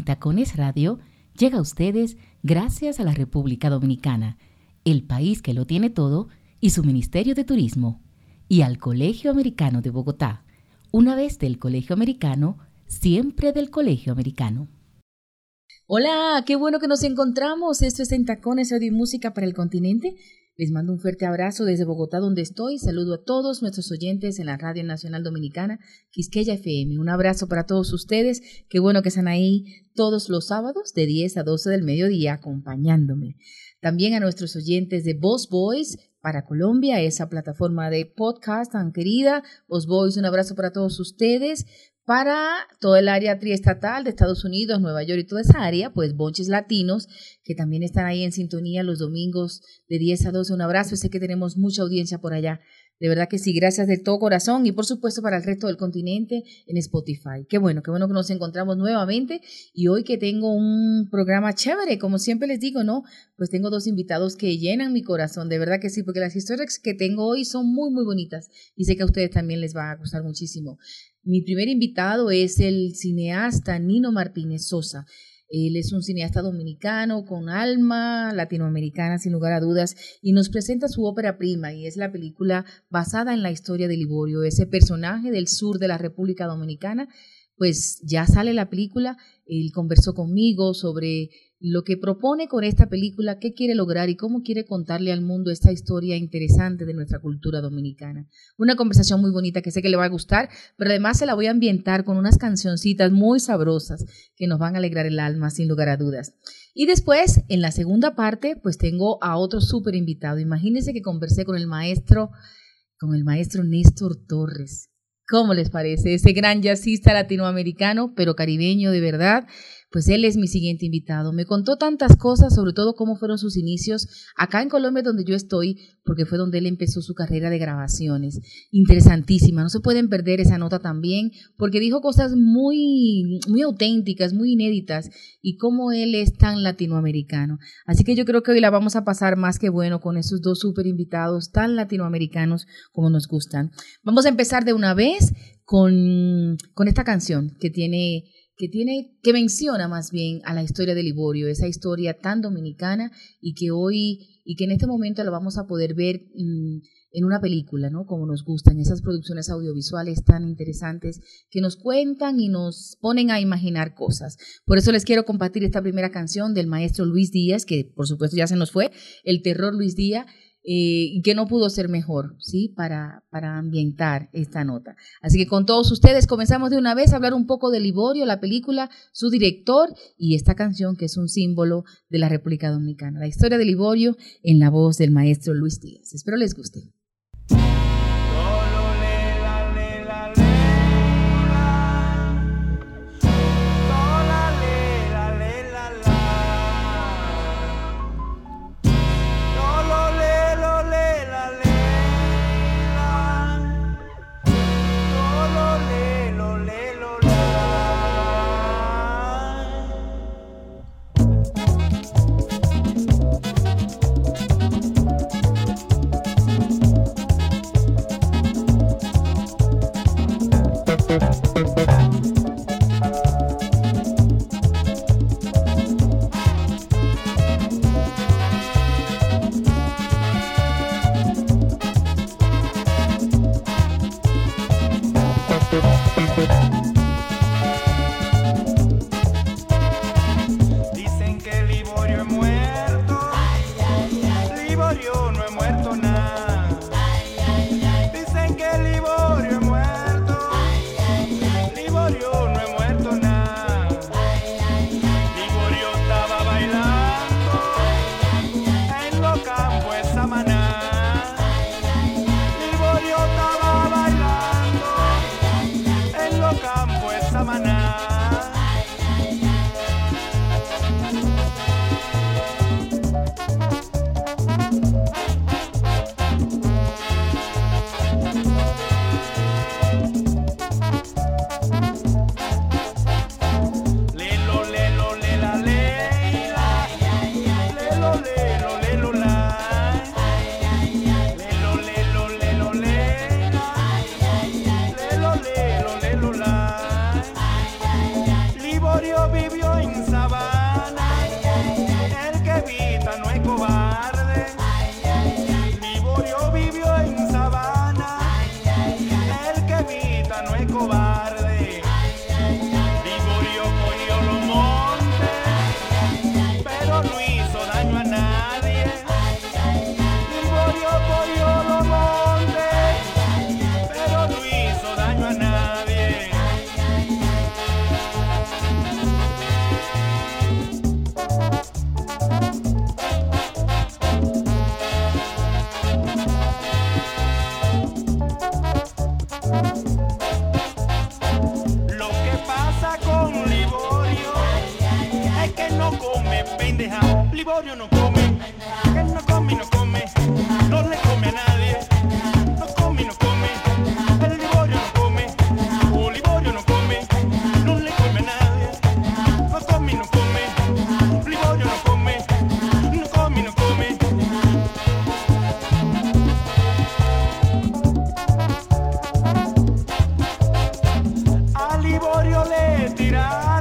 En Tacones Radio llega a ustedes gracias a la República Dominicana, el país que lo tiene todo, y su Ministerio de Turismo, y al Colegio Americano de Bogotá. Una vez del Colegio Americano, siempre del Colegio Americano. Hola, qué bueno que nos encontramos. Esto es Tacones Radio y Música para el Continente. Les mando un fuerte abrazo desde Bogotá, donde estoy. Saludo a todos nuestros oyentes en la Radio Nacional Dominicana, Quisqueya FM. Un abrazo para todos ustedes. Qué bueno que están ahí todos los sábados de 10 a 12 del mediodía acompañándome. También a nuestros oyentes de Boss Boys para Colombia, esa plataforma de podcast tan querida. Boss Boys, un abrazo para todos ustedes para todo el área triestatal de Estados Unidos, Nueva York y toda esa área, pues bonches latinos que también están ahí en sintonía los domingos de 10 a 12. Un abrazo, sé que tenemos mucha audiencia por allá. De verdad que sí, gracias de todo corazón y por supuesto para el resto del continente en Spotify. Qué bueno, qué bueno que nos encontramos nuevamente y hoy que tengo un programa chévere, como siempre les digo, ¿no? Pues tengo dos invitados que llenan mi corazón, de verdad que sí, porque las historias que tengo hoy son muy, muy bonitas y sé que a ustedes también les va a gustar muchísimo. Mi primer invitado es el cineasta Nino Martínez Sosa. Él es un cineasta dominicano con alma latinoamericana, sin lugar a dudas, y nos presenta su ópera prima, y es la película basada en la historia de Liborio, ese personaje del sur de la República Dominicana. Pues ya sale la película, él conversó conmigo sobre lo que propone con esta película, qué quiere lograr y cómo quiere contarle al mundo esta historia interesante de nuestra cultura dominicana. Una conversación muy bonita que sé que le va a gustar, pero además se la voy a ambientar con unas cancioncitas muy sabrosas que nos van a alegrar el alma sin lugar a dudas. Y después, en la segunda parte, pues tengo a otro súper invitado. Imagínense que conversé con el maestro, con el maestro Néstor Torres. ¿Cómo les parece? Ese gran jazzista latinoamericano, pero caribeño de verdad pues él es mi siguiente invitado. Me contó tantas cosas, sobre todo cómo fueron sus inicios acá en Colombia, donde yo estoy, porque fue donde él empezó su carrera de grabaciones. Interesantísima, no se pueden perder esa nota también, porque dijo cosas muy, muy auténticas, muy inéditas, y cómo él es tan latinoamericano. Así que yo creo que hoy la vamos a pasar más que bueno con esos dos súper invitados tan latinoamericanos como nos gustan. Vamos a empezar de una vez con, con esta canción que tiene que tiene, que menciona más bien a la historia de Liborio, esa historia tan dominicana y que hoy, y que en este momento la vamos a poder ver mm, en una película, ¿no? Como nos gustan, esas producciones audiovisuales tan interesantes que nos cuentan y nos ponen a imaginar cosas. Por eso les quiero compartir esta primera canción del maestro Luis Díaz, que por supuesto ya se nos fue, El Terror Luis Díaz, eh, y que no pudo ser mejor, ¿sí? Para, para ambientar esta nota. Así que con todos ustedes comenzamos de una vez a hablar un poco de Liborio, la película, su director y esta canción que es un símbolo de la República Dominicana. La historia de Liborio en la voz del maestro Luis Díaz. Espero les guste. Bueno,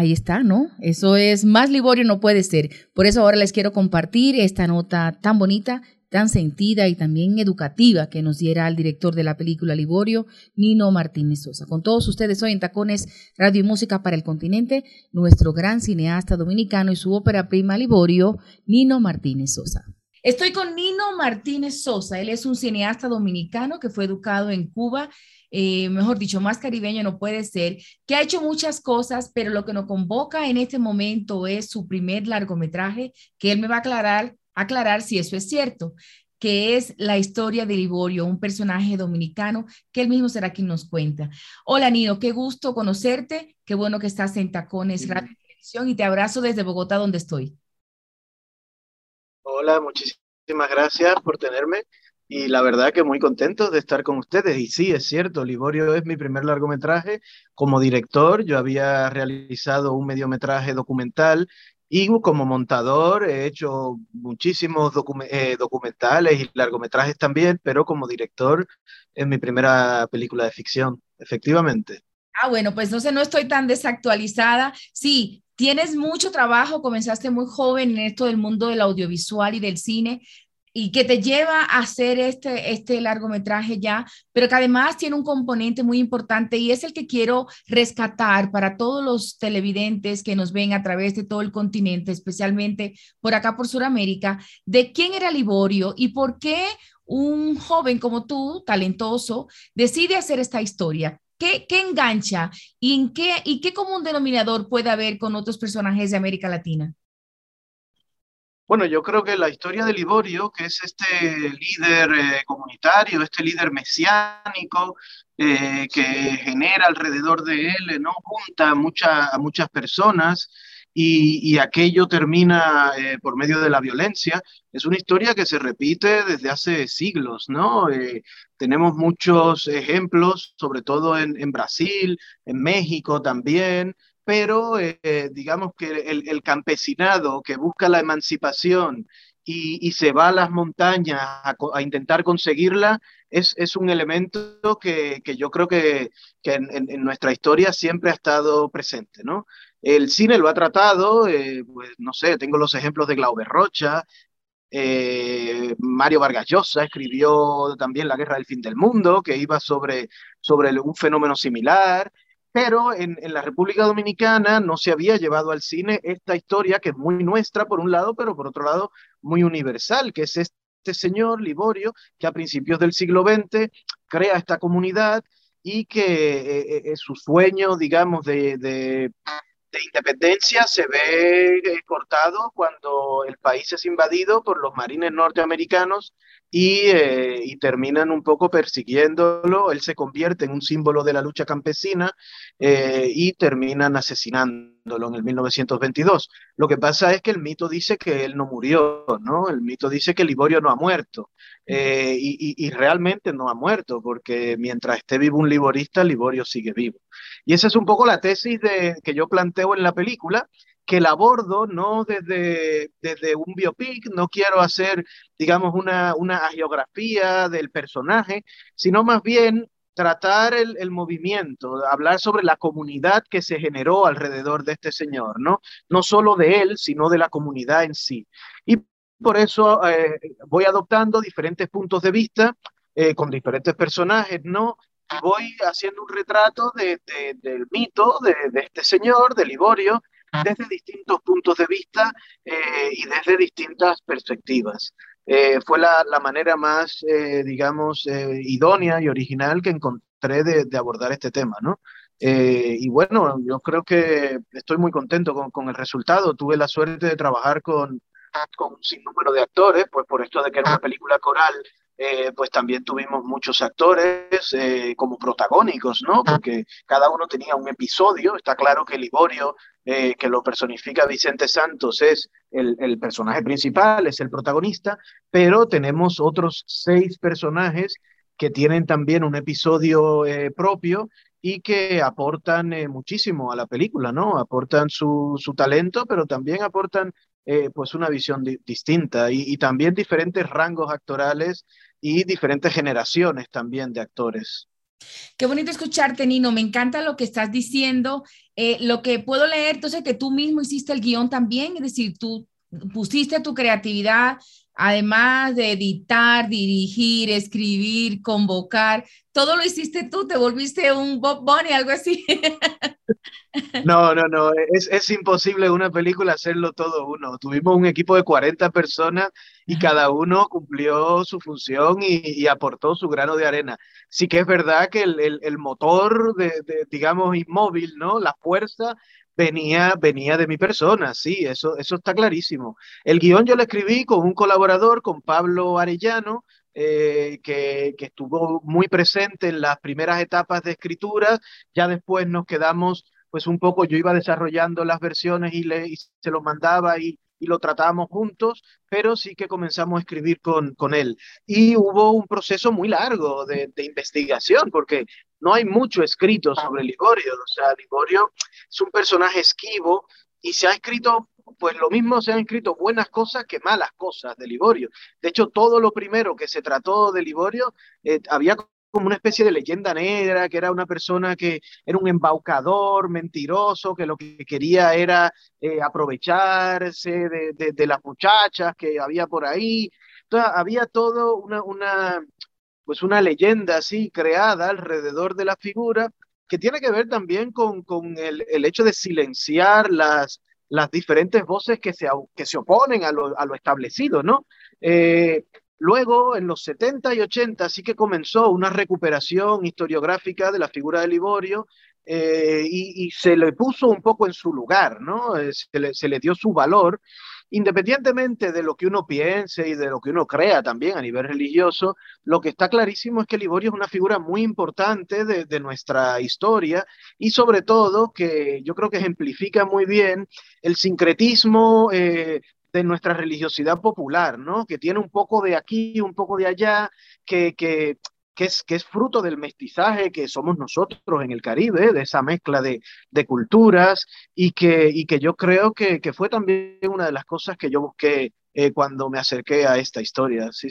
ahí está, ¿no? Eso es más Liborio no puede ser. Por eso ahora les quiero compartir esta nota tan bonita, tan sentida y también educativa que nos diera el director de la película Liborio, Nino Martínez Sosa. Con todos ustedes hoy en Tacones Radio y Música para el Continente, nuestro gran cineasta dominicano y su ópera prima Liborio, Nino Martínez Sosa. Estoy con Nino Martínez Sosa. Él es un cineasta dominicano que fue educado en Cuba eh, mejor dicho, más caribeño no puede ser, que ha hecho muchas cosas, pero lo que nos convoca en este momento es su primer largometraje, que él me va a aclarar, aclarar si eso es cierto que es la historia de Liborio, un personaje dominicano que él mismo será quien nos cuenta. Hola Nino, qué gusto conocerte, qué bueno que estás en Tacones Radio y te abrazo desde Bogotá donde estoy. Hola, muchísimas gracias por tenerme y la verdad que muy contento de estar con ustedes. Y sí, es cierto, Liborio es mi primer largometraje como director. Yo había realizado un mediometraje documental y como montador he hecho muchísimos eh, documentales y largometrajes también, pero como director es mi primera película de ficción, efectivamente. Ah, bueno, pues no sé, no estoy tan desactualizada. Sí, tienes mucho trabajo, comenzaste muy joven en esto del mundo del audiovisual y del cine, y que te lleva a hacer este, este largometraje ya, pero que además tiene un componente muy importante y es el que quiero rescatar para todos los televidentes que nos ven a través de todo el continente, especialmente por acá por Sudamérica, de quién era Liborio y por qué un joven como tú, talentoso, decide hacer esta historia. ¿Qué, qué engancha y, qué, y qué común denominador puede haber con otros personajes de América Latina? Bueno, yo creo que la historia de Liborio, que es este líder eh, comunitario, este líder mesiánico, eh, que genera alrededor de él, ¿no? junta a, muchas personas y, aquello termina eh, por medio de la violencia, es una historia que se repite desde hace siglos, ¿no? tenemos muchos ejemplos, sobre todo en Brasil, en México también, pero eh, digamos que el, campesinado que busca la emancipación y, se va a las montañas a, intentar conseguirla, es, es un elemento que, que, yo creo que, que en, nuestra historia siempre ha estado presente, ¿no? El cine lo ha tratado, eh, pues no sé, tengo los ejemplos de Glauber Rocha, eh, Mario Vargas Llosa escribió también La Guerra del Fin del Mundo, que iba sobre, sobre un fenómeno similar pero en, la República Dominicana no se había llevado al cine esta historia que es muy nuestra por un lado, pero por otro lado muy universal, que es este señor Liborio que a principios del siglo XX crea esta comunidad y que eh, eh, su sueño, digamos, de, de independencia se ve eh, cortado cuando el país es invadido por los marines norteamericanos eh, y, terminan un poco persiguiéndolo. Él se convierte en un símbolo de la lucha campesina eh, y terminan asesinándolo en el 1922. Lo que pasa es que el mito dice que él no murió, ¿no? El mito dice que Liborio no ha muerto. Eh, y, realmente no ha muerto, porque mientras esté vivo un liborista, Liborio sigue vivo. Y esa es un poco la tesis de, que yo planteo en la película, que la abordo no desde, desde un biopic, no quiero hacer, digamos, una, una agiografía del personaje, sino más bien tratar el, el, movimiento, hablar sobre la comunidad que se generó alrededor de este señor, ¿no? No solo de él, sino de la comunidad en sí. Y por eso eh, voy adoptando diferentes puntos de vista eh, con diferentes personajes, ¿no? Voy haciendo un retrato de, del mito de, este señor, de Liborio, desde distintos puntos de vista eh, y desde distintas perspectivas. Eh, fue la, la, manera más, eh, digamos, idónea y original que encontré de, de abordar este tema, ¿no? y bueno, yo creo que estoy muy contento con, con, el resultado. Tuve la suerte de trabajar con, con un sinnúmero de actores, pues por esto de que era una película coral, eh, pues también tuvimos muchos actores eh, como protagónicos, ¿no? Porque cada uno tenía un episodio. Está claro que Liborio, eh, que lo personifica Vicente Santos, es el, personaje principal, es el protagonista, pero tenemos otros seis personajes que tienen también un episodio propio y que aportan muchísimo a la película, ¿no? Aportan su, su talento, pero también aportan pues una visión distinta y, y, también diferentes rangos actorales y diferentes generaciones también de actores. Qué bonito escucharte, Nino. Me encanta lo que estás diciendo. Eh, lo que puedo leer, entonces, que tú mismo hiciste el guion también, es decir, tú pusiste tu creatividad, además de editar, dirigir, escribir, convocar, todo lo hiciste tú, te volviste un Bob Bunny, algo así. No, no, no, es, es imposible una película hacerlo todo uno. Tuvimos un equipo de 40 personas y cada uno cumplió su función y, aportó su grano de arena. Sí que es verdad que el, el, el motor, de, de, digamos, inmóvil, ¿no? La fuerza venía, venía de mi persona, sí, eso, eso está clarísimo. El guion yo lo escribí con un colaborador, con Pablo Arellano, eh, que, estuvo muy presente en las primeras etapas de escritura, ya después nos quedamos, pues un poco, yo iba desarrollando las versiones y, le, se los mandaba y, y lo tratábamos juntos, pero sí que comenzamos a escribir con, con él. Y hubo un proceso muy largo de, de, investigación, porque no hay mucho escrito sobre Liborio. O sea, Liborio es un personaje esquivo y se ha escrito, pues lo mismo se han escrito buenas cosas que malas cosas de Liborio. De hecho, todo lo primero que se trató de Liborio eh, había como una especie de leyenda negra, que era una persona que era un embaucador, mentiroso, que lo que quería era eh, aprovecharse de, de, las muchachas que había por ahí. Entonces, había todo una, una, pues una leyenda así creada alrededor de la figura que tiene que ver también con, con el, el hecho de silenciar las, las diferentes voces que se, que se oponen a lo, a lo establecido, ¿no? Eh, Luego, en los 70 y 80, sí que comenzó una recuperación historiográfica de la figura de Liborio eh, y, se le puso un poco en su lugar, ¿no? Eh, se, le, se, le, dio su valor, independientemente de lo que uno piense y de lo que uno crea también a nivel religioso, lo que está clarísimo es que Liborio es una figura muy importante de, nuestra historia y sobre todo que yo creo que ejemplifica muy bien el sincretismo eh, de nuestra religiosidad popular, ¿no? Que tiene un poco de aquí, un poco de allá, que, que, es, que es fruto del mestizaje que somos nosotros en el Caribe, de esa mezcla de, de culturas, y que, y que yo creo que, que, fue también una de las cosas que yo busqué eh, cuando me acerqué a esta historia. ¿sí?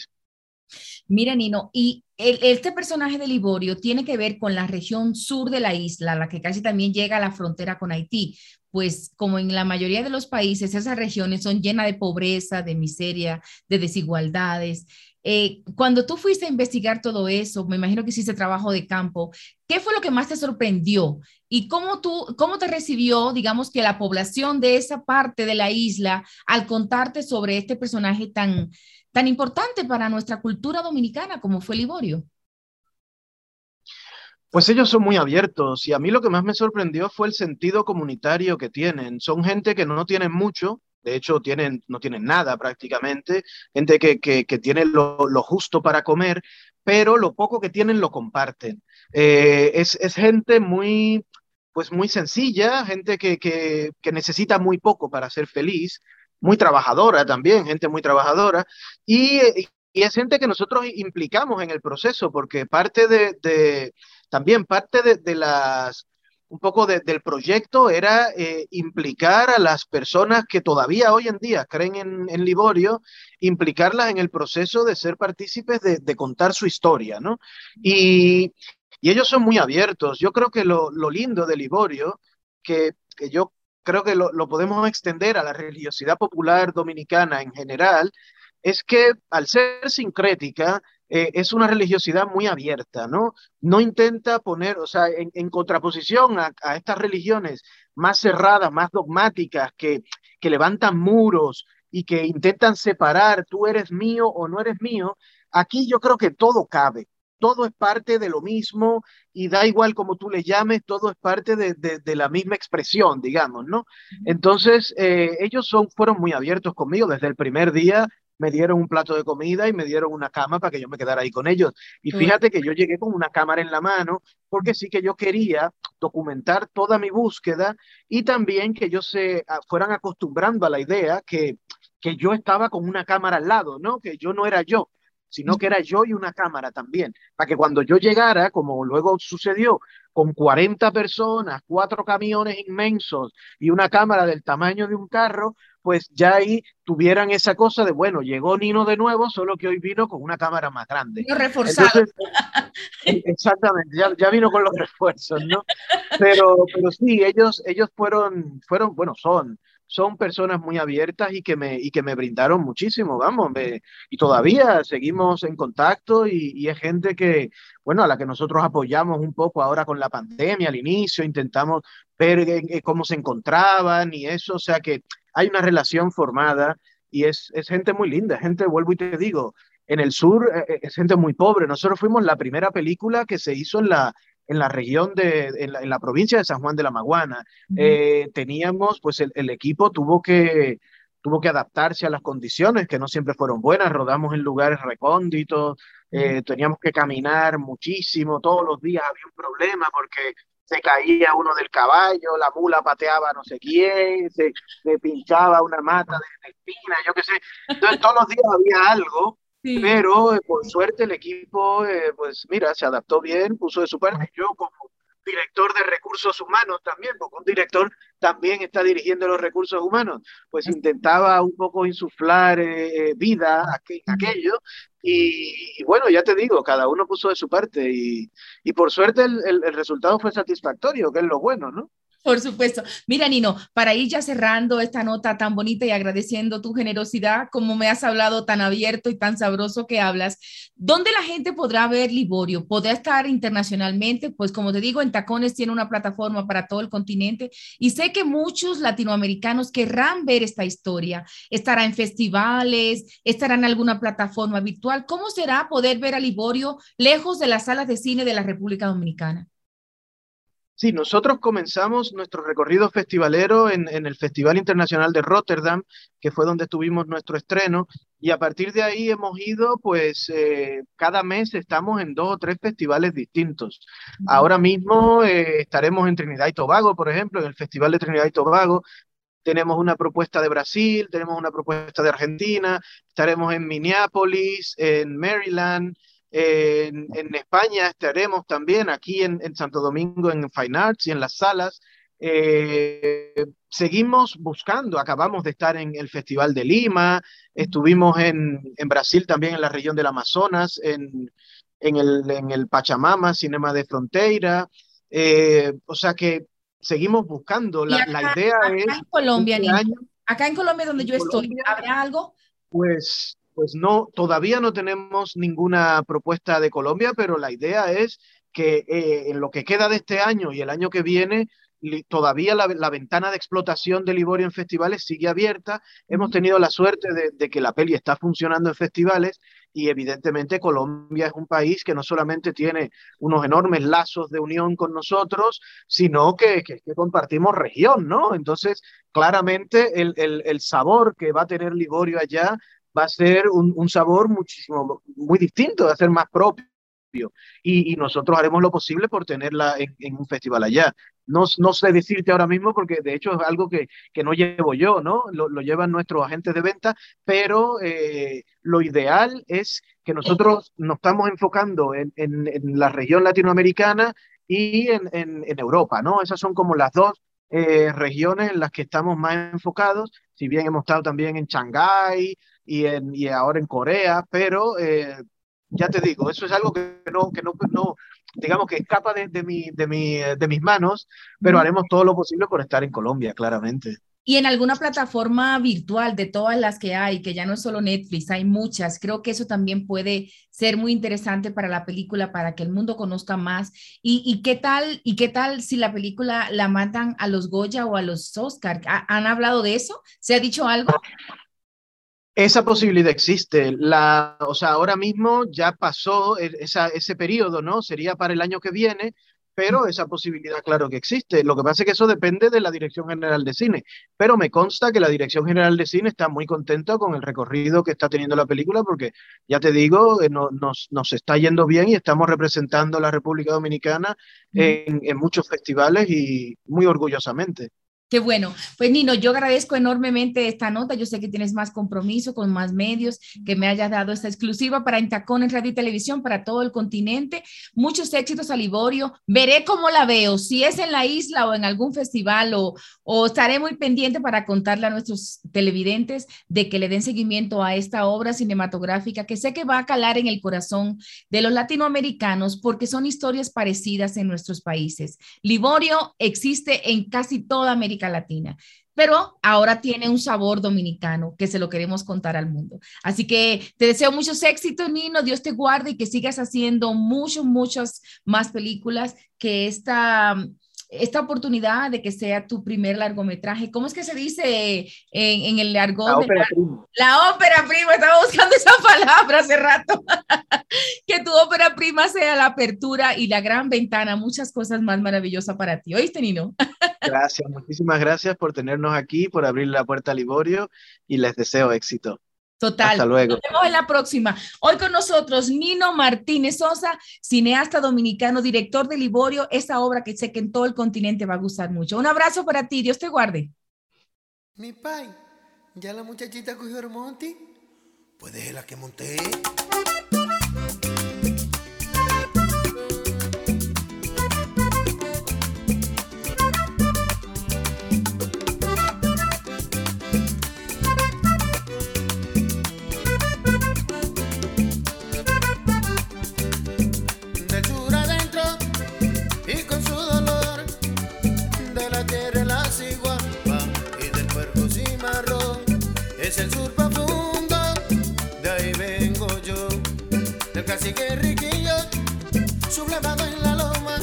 Mira, Nino, y el, este personaje de Liborio tiene que ver con la región sur de la isla, la que casi también llega a la frontera con Haití, pues como en la mayoría de los países, esas regiones son llenas de pobreza, de miseria, de desigualdades. Eh, cuando tú fuiste a investigar todo eso, me imagino que hiciste trabajo de campo, ¿qué fue lo que más te sorprendió? ¿Y cómo, tú, cómo te recibió, digamos, que la población de esa parte de la isla al contarte sobre este personaje tan, tan importante para nuestra cultura dominicana como fue Liborio? Pues ellos son muy abiertos y a mí lo que más me sorprendió fue el sentido comunitario que tienen. Son gente que no tienen mucho, de hecho tienen, no tienen nada prácticamente, gente que, que, tiene lo, justo para comer, pero lo poco que tienen lo comparten. Eh, es, es, gente muy, pues muy sencilla, gente que, que, que necesita muy poco para ser feliz, muy trabajadora también, gente muy trabajadora, y, y es gente que nosotros implicamos en el proceso, porque parte de, también parte de, las, un poco del proyecto era eh, implicar a las personas que todavía hoy en día creen en, Liborio, implicarlas en el proceso de ser partícipes de, contar su historia, ¿no? Y, ellos son muy abiertos. Yo creo que lo, lindo de Liborio, que, yo creo que lo, lo, podemos extender a la religiosidad popular dominicana en general, es que al ser sincrética, eh, es una religiosidad muy abierta, ¿no? No intenta poner, o sea, en, contraposición a, estas religiones más cerradas, más dogmáticas, que, que levantan muros y que intentan separar, tú eres mío o no eres mío, aquí yo creo que todo cabe, todo es parte de lo mismo y da igual como tú le llames, todo es parte de, de, la misma expresión, digamos, ¿no? Entonces, eh, ellos son, fueron muy abiertos conmigo desde el primer día, me dieron un plato de comida y me dieron una cama para que yo me quedara ahí con ellos. Y fíjate que yo llegué con una cámara en la mano porque sí que yo quería documentar toda mi búsqueda y también que ellos se ah, fueran acostumbrando a la idea que, que yo estaba con una cámara al lado, ¿no? Que yo no era yo sino que era yo y una cámara también, para que cuando yo llegara, como luego sucedió, con 40 personas, cuatro camiones inmensos y una cámara del tamaño de un carro, pues ya ahí tuvieran esa cosa de, bueno, llegó Nino de nuevo, solo que hoy vino con una cámara más grande. No reforzado. E, exactamente, ya, ya, vino con los refuerzos, ¿no? Pero, pero sí, ellos, ellos fueron, fueron, bueno, son son personas muy abiertas y que me, y que me brindaron muchísimo, vamos, y todavía seguimos en contacto y, es gente que, bueno, a la que nosotros apoyamos un poco ahora con la pandemia al inicio, intentamos ver cómo se encontraban y eso, o sea que hay una relación formada y es, es gente muy linda, gente, vuelvo y te digo, en el sur eh, eh, es gente muy pobre. Nosotros fuimos la primera película que se hizo en la, en la región de, en la, provincia de San Juan de la Maguana. Eh, teníamos, pues el, equipo tuvo que, tuvo que adaptarse a las condiciones que no siempre fueron buenas, rodamos en lugares recónditos, eh, teníamos que caminar muchísimo, todos los días había un problema porque se caía uno del caballo, la mula pateaba no sé quién, se, pinchaba una mata de, espina, yo qué sé. Entonces todos los días había algo pero eh, por suerte el equipo, eh, pues mira, se adaptó bien, puso de su parte. Yo como director de recursos humanos también, porque un director también está dirigiendo los recursos humanos, pues intentaba un poco insuflar eh, vida a aquello. Y, bueno, ya te digo, cada uno puso de su parte y, y por suerte el, el resultado fue satisfactorio, que es lo bueno, ¿no? Por supuesto. Mira, Nino, para ir ya cerrando esta nota tan bonita y agradeciendo tu generosidad, como me has hablado tan abierto y tan sabroso que hablas, ¿dónde la gente podrá ver Liborio? ¿Podrá estar internacionalmente? Pues como te digo, en Tacones tiene una plataforma para todo el continente y sé que muchos latinoamericanos querrán ver esta historia. Estará en festivales, estará en alguna plataforma virtual. ¿Cómo será poder ver a Liborio lejos de las salas de cine de la República Dominicana? Sí, nosotros comenzamos nuestro recorrido festivalero en, el Festival Internacional de Rotterdam, que fue donde tuvimos nuestro estreno, y a partir de ahí hemos ido, pues eh, cada mes estamos en dos o tres festivales distintos. Ahora mismo eh, estaremos en Trinidad y Tobago, por ejemplo, en el Festival de Trinidad y Tobago. Tenemos una propuesta de Brasil, tenemos una propuesta de Argentina, estaremos en Minneapolis, en Maryland, en, España estaremos también aquí en, Santo Domingo en Fine Arts y en las salas. Eh, seguimos buscando, acabamos de estar en el Festival de Lima, estuvimos en, Brasil también en la región del Amazonas, en, el, en el Pachamama, Cinema de Frontera. Eh, o sea que seguimos buscando. La, idea es... En Colombia, este acá en Colombia donde yo estoy, ¿habrá algo? Pues pues no, todavía no tenemos ninguna propuesta de Colombia, pero la idea es que eh, en lo que queda de este año y el año que viene, todavía la, ventana de explotación de Liborio en festivales sigue abierta. Hemos tenido la suerte de, que la peli está funcionando en festivales y evidentemente Colombia es un país que no solamente tiene unos enormes lazos de unión con nosotros, sino que, que, compartimos región, ¿no? Entonces, claramente el, el, el, sabor que va a tener Liborio allá va a ser un, un sabor muchísimo, muy distinto, va a ser más propio. Y, y, nosotros haremos lo posible por tenerla en, en un festival allá. No, no, sé decirte ahora mismo porque de hecho es algo que, que no llevo yo, ¿no? Lo, lo llevan nuestros agentes de venta, pero eh, lo ideal es que nosotros nos estamos enfocando en, en, en la región latinoamericana y en, en, Europa, ¿no? Esas son como las dos eh, regiones en las que estamos más enfocados, si bien hemos estado también en Shanghái y, en, y ahora en Corea, pero eh, ya te digo, eso es algo que no, que no, no digamos que escapa de, de, mi, de, mi, de mis manos, pero haremos todo lo posible por estar en Colombia, claramente. Y en alguna plataforma virtual de todas las que hay, que ya no es solo Netflix, hay muchas, creo que eso también puede ser muy interesante para la película, para que el mundo conozca más. ¿Y, y qué tal y qué tal si la película la matan a los Goya o a los Oscar? ¿Han hablado de eso? ¿Se ha dicho algo? Esa posibilidad existe. La, o sea, ahora mismo ya pasó esa, ese periodo, ¿no? Sería para el año que viene, pero esa posibilidad, claro que existe. Lo que pasa es que eso depende de la Dirección General de Cine. Pero me consta que la Dirección General de Cine está muy contenta con el recorrido que está teniendo la película, porque ya te digo, eh, no, nos, nos, está yendo bien y estamos representando a la República Dominicana en, en muchos festivales y muy orgullosamente. Qué bueno. Pues Nino, yo agradezco enormemente esta nota. Yo sé que tienes más compromiso con más medios, que me hayas dado esta exclusiva para Intacón en Radio y Televisión para todo el continente. Muchos éxitos a Liborio. Veré cómo la veo, si es en la isla o en algún festival o, o estaré muy pendiente para contarle a nuestros televidentes de que le den seguimiento a esta obra cinematográfica que sé que va a calar en el corazón de los latinoamericanos porque son historias parecidas en nuestros países. Liborio existe en casi toda América Latina, pero ahora tiene un sabor dominicano que se lo queremos contar al mundo. Así que te deseo muchos éxitos, Nino, Dios te guarde y que sigas haciendo muchos, muchas más películas, que esta esta oportunidad de que sea tu primer largometraje. ¿Cómo es que se dice en, en el largo? La ópera prima. La ópera prima, estaba buscando esa palabra hace rato. que tu ópera prima sea la apertura y la gran ventana, muchas cosas más maravillosas para ti. ¿Oíste, Nino? gracias, muchísimas gracias por tenernos aquí, por abrir la puerta a Liborio y les deseo éxito. Total. Hasta luego. Nos vemos en la próxima. Hoy con nosotros Nino Martínez Sosa, cineasta dominicano, director de Liborio, esa obra que sé que en todo el continente va a gustar mucho. Un abrazo para ti, Dios te guarde. Mi pai, ¿ya la muchachita cogió el monte? Pues la que monté. Cacique riquillo, sublevado en la loma,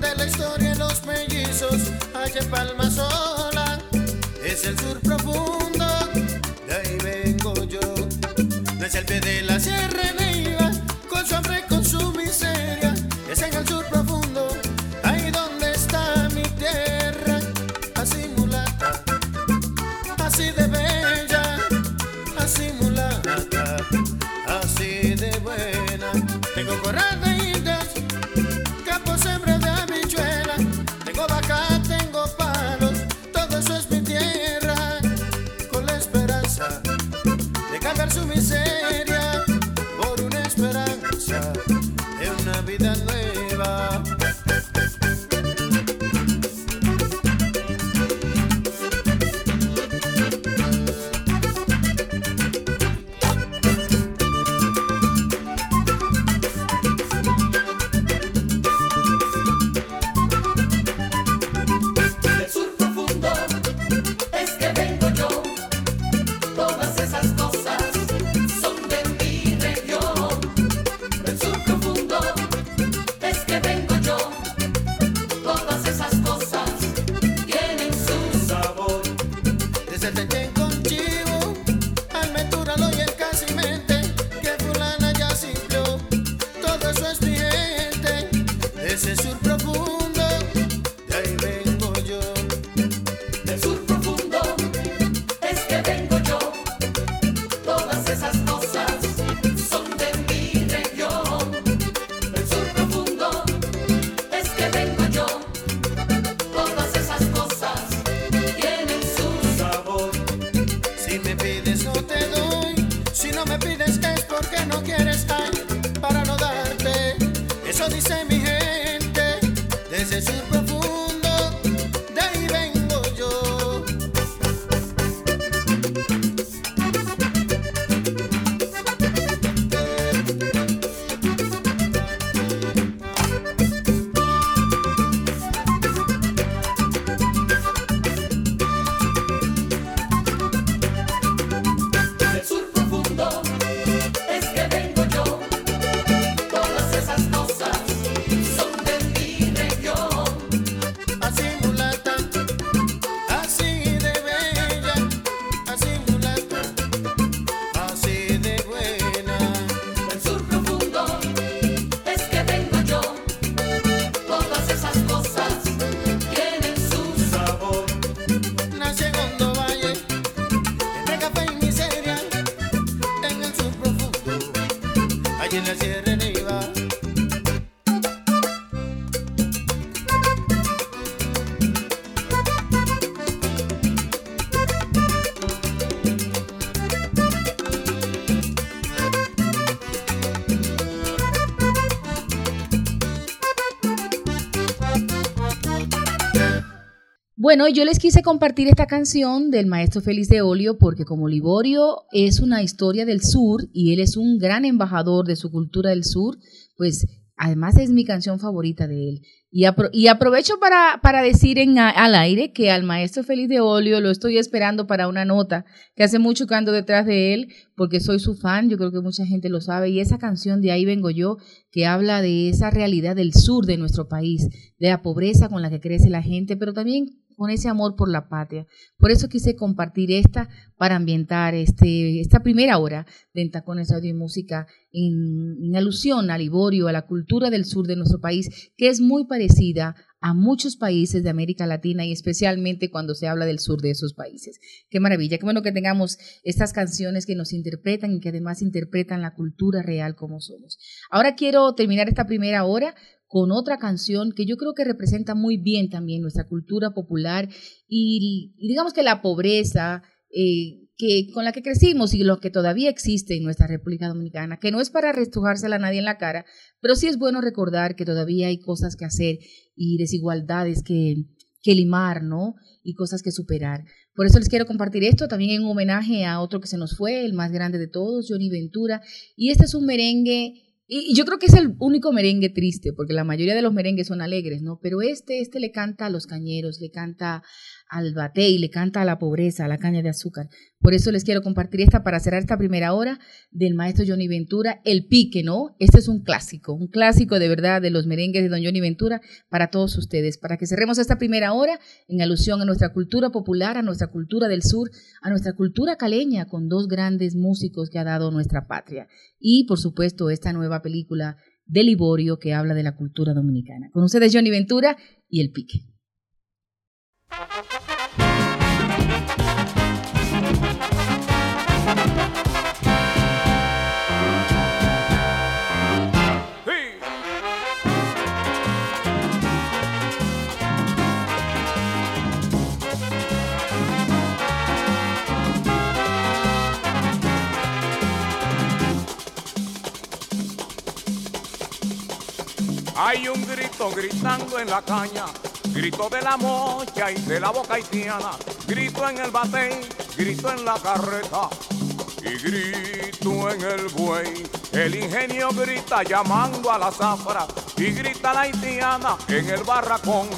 de la historia los mellizos, allá en Palma Sola, es el sur profundo, de ahí vengo yo, desde el pie de la sierra Neiva, con su hambre, Bueno, yo les quise compartir esta canción del maestro Félix de Olio porque como Liborio es una historia del sur y él es un gran embajador de su cultura del sur, pues además es mi canción favorita de él. Y, aprovecho para, para decir en, al aire que al maestro Félix de Olio lo estoy esperando para una nota, que hace mucho que ando detrás de él, porque soy su fan, yo creo que mucha gente lo sabe, y esa canción de ahí vengo yo, que habla de esa realidad del sur de nuestro país, de la pobreza con la que crece la gente, pero también con ese amor por la patria. Por eso quise compartir esta para ambientar este, esta primera hora de Tacones Audio y Música en, alusión a Liborio, a la cultura del sur de nuestro país, que es muy parecida a muchos países de América Latina y especialmente cuando se habla del sur de esos países. Qué maravilla, qué bueno que tengamos estas canciones que nos interpretan y que además interpretan la cultura real como somos. Ahora quiero terminar esta primera hora con otra canción que yo creo que representa muy bien también nuestra cultura popular y, digamos que la pobreza eh, que, con la que crecimos y lo que todavía existe en nuestra República Dominicana, que no es para restrujársela a nadie en la cara, pero sí es bueno recordar que todavía hay cosas que hacer y desigualdades que, que limar, ¿no? Y cosas que superar. Por eso les quiero compartir esto también en homenaje a otro que se nos fue, el más grande de todos, Johnny Ventura. Y este es un merengue y yo creo que es el único merengue triste, porque la mayoría de los merengues son alegres, ¿no? Pero este, este le canta a los cañeros, le canta al batey, le canta a la pobreza, a la caña de azúcar. Por eso les quiero compartir esta para cerrar esta primera hora del maestro Johnny Ventura, El Pique, ¿no? Este es un clásico, un clásico de verdad de los merengues de don Johnny Ventura para todos ustedes, para que cerremos esta primera hora en alusión a nuestra cultura popular, a nuestra cultura del sur, a nuestra cultura caleña con dos grandes músicos que ha dado nuestra patria. Y, por supuesto, esta nueva película de Liborio que habla de la cultura dominicana. Con ustedes Johnny Ventura y El Pique. Hay un grito gritando en la caña, grito de la mocha y de la boca haitiana, grito en el batey, grito en la carreta y grito en el buey. El ingenio grita llamando a la zafra y grita la haitiana en el barracón.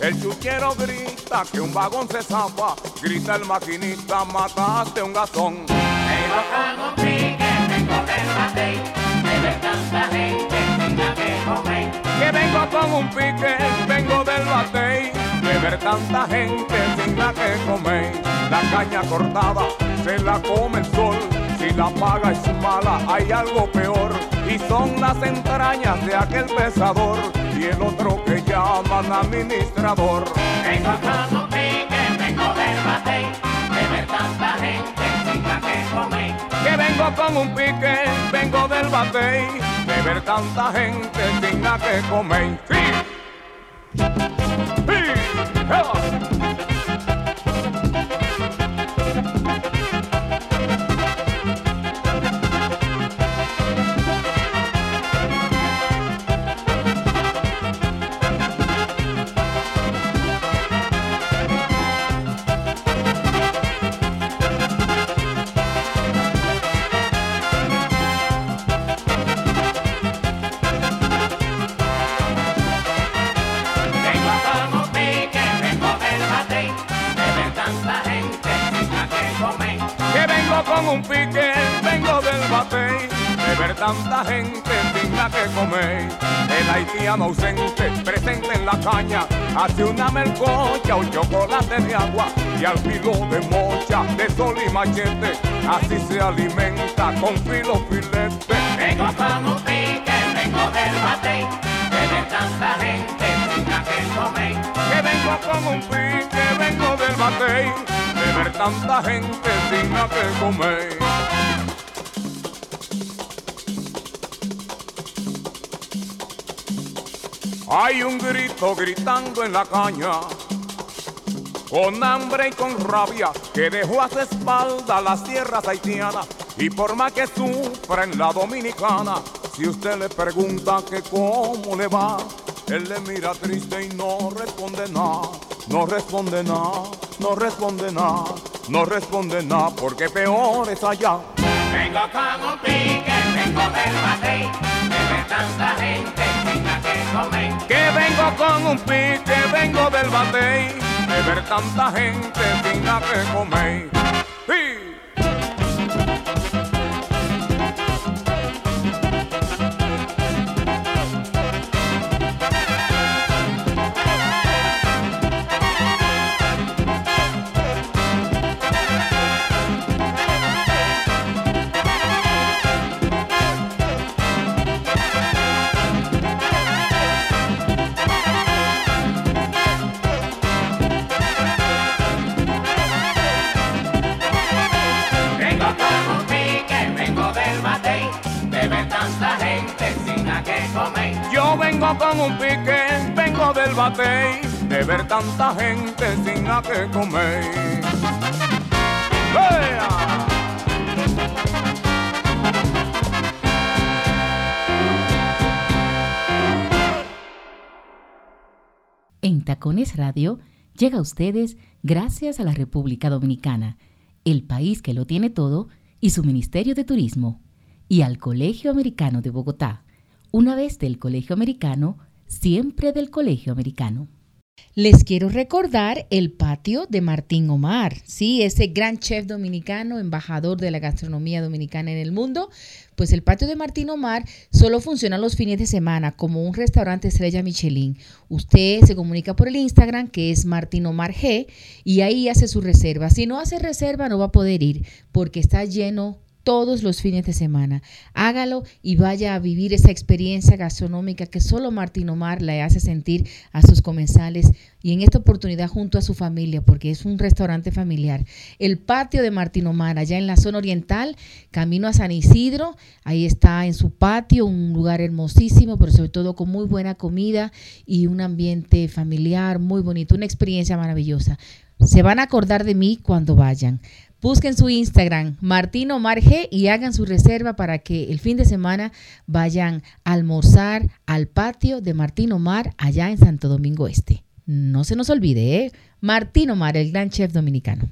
El chuchero grita que un vagón se zafa, grita el maquinista, mataste un gazón. un pique, vengo del batey, me tanta gente, que vengo con un pique, vengo del batey, de ver tanta gente sin la que comer. La caña cortada se la come el sol, si la paga es mala hay algo peor, y son las entrañas de aquel pesador y el otro que llaman administrador. Vengo con un pique, vengo del batey, de ver tanta gente sin la que comer. Que vengo con un pique, vengo del batey de ver tanta gente nada que comer. ¡Sí! ¡Sí! un Haitiano ausente, presente en la caña, hace una melcocha o chocolate de agua y al filo de mocha, de sol y machete, así se alimenta con filo filete. Vengo con un pique, vengo del batey, de ver tanta gente digna que comer. Que vengo con un pique, vengo del batey de ver tanta gente sin nada que comer. Hay un grito gritando en la caña, con hambre y con rabia, que dejó a su espalda las tierras haitianas. Y por más que sufra en la dominicana, si usted le pregunta que cómo le va, él le mira triste y no responde nada. no responde nada, no responde nada, no responde nada, porque peor es allá. Vengo con un pique, vengo del ver tanta gente tenga que comer. Que vengo con un pique, vengo del batey, de ver tanta gente tenga que comer. Vengo con un pique, vengo del batey, de ver tanta gente sin nada que comer. En Tacones Radio llega a ustedes gracias a la República Dominicana, el país que lo tiene todo, y su Ministerio de Turismo, y al Colegio Americano de Bogotá. Una vez del Colegio Americano, siempre del Colegio Americano. Les quiero recordar el patio de Martín Omar, sí, ese gran chef dominicano, embajador de la gastronomía dominicana en el mundo. Pues el patio de Martín Omar solo funciona los fines de semana como un restaurante estrella Michelin. Usted se comunica por el Instagram que es Martín Omar G y ahí hace su reserva. Si no hace reserva no va a poder ir porque está lleno todos los fines de semana. Hágalo y vaya a vivir esa experiencia gastronómica que solo Martín Omar le hace sentir a sus comensales y en esta oportunidad junto a su familia, porque es un restaurante familiar. El patio de Martín Omar, allá en la zona oriental, camino a San Isidro, ahí está en su patio, un lugar hermosísimo, pero sobre todo con muy buena comida y un ambiente familiar muy bonito, una experiencia maravillosa. Se van a acordar de mí cuando vayan. Busquen su Instagram, Martín Omar G, y hagan su reserva para que el fin de semana vayan a almorzar al patio de Martín Omar allá en Santo Domingo Este. No se nos olvide, ¿eh? Martín Omar, el gran chef dominicano.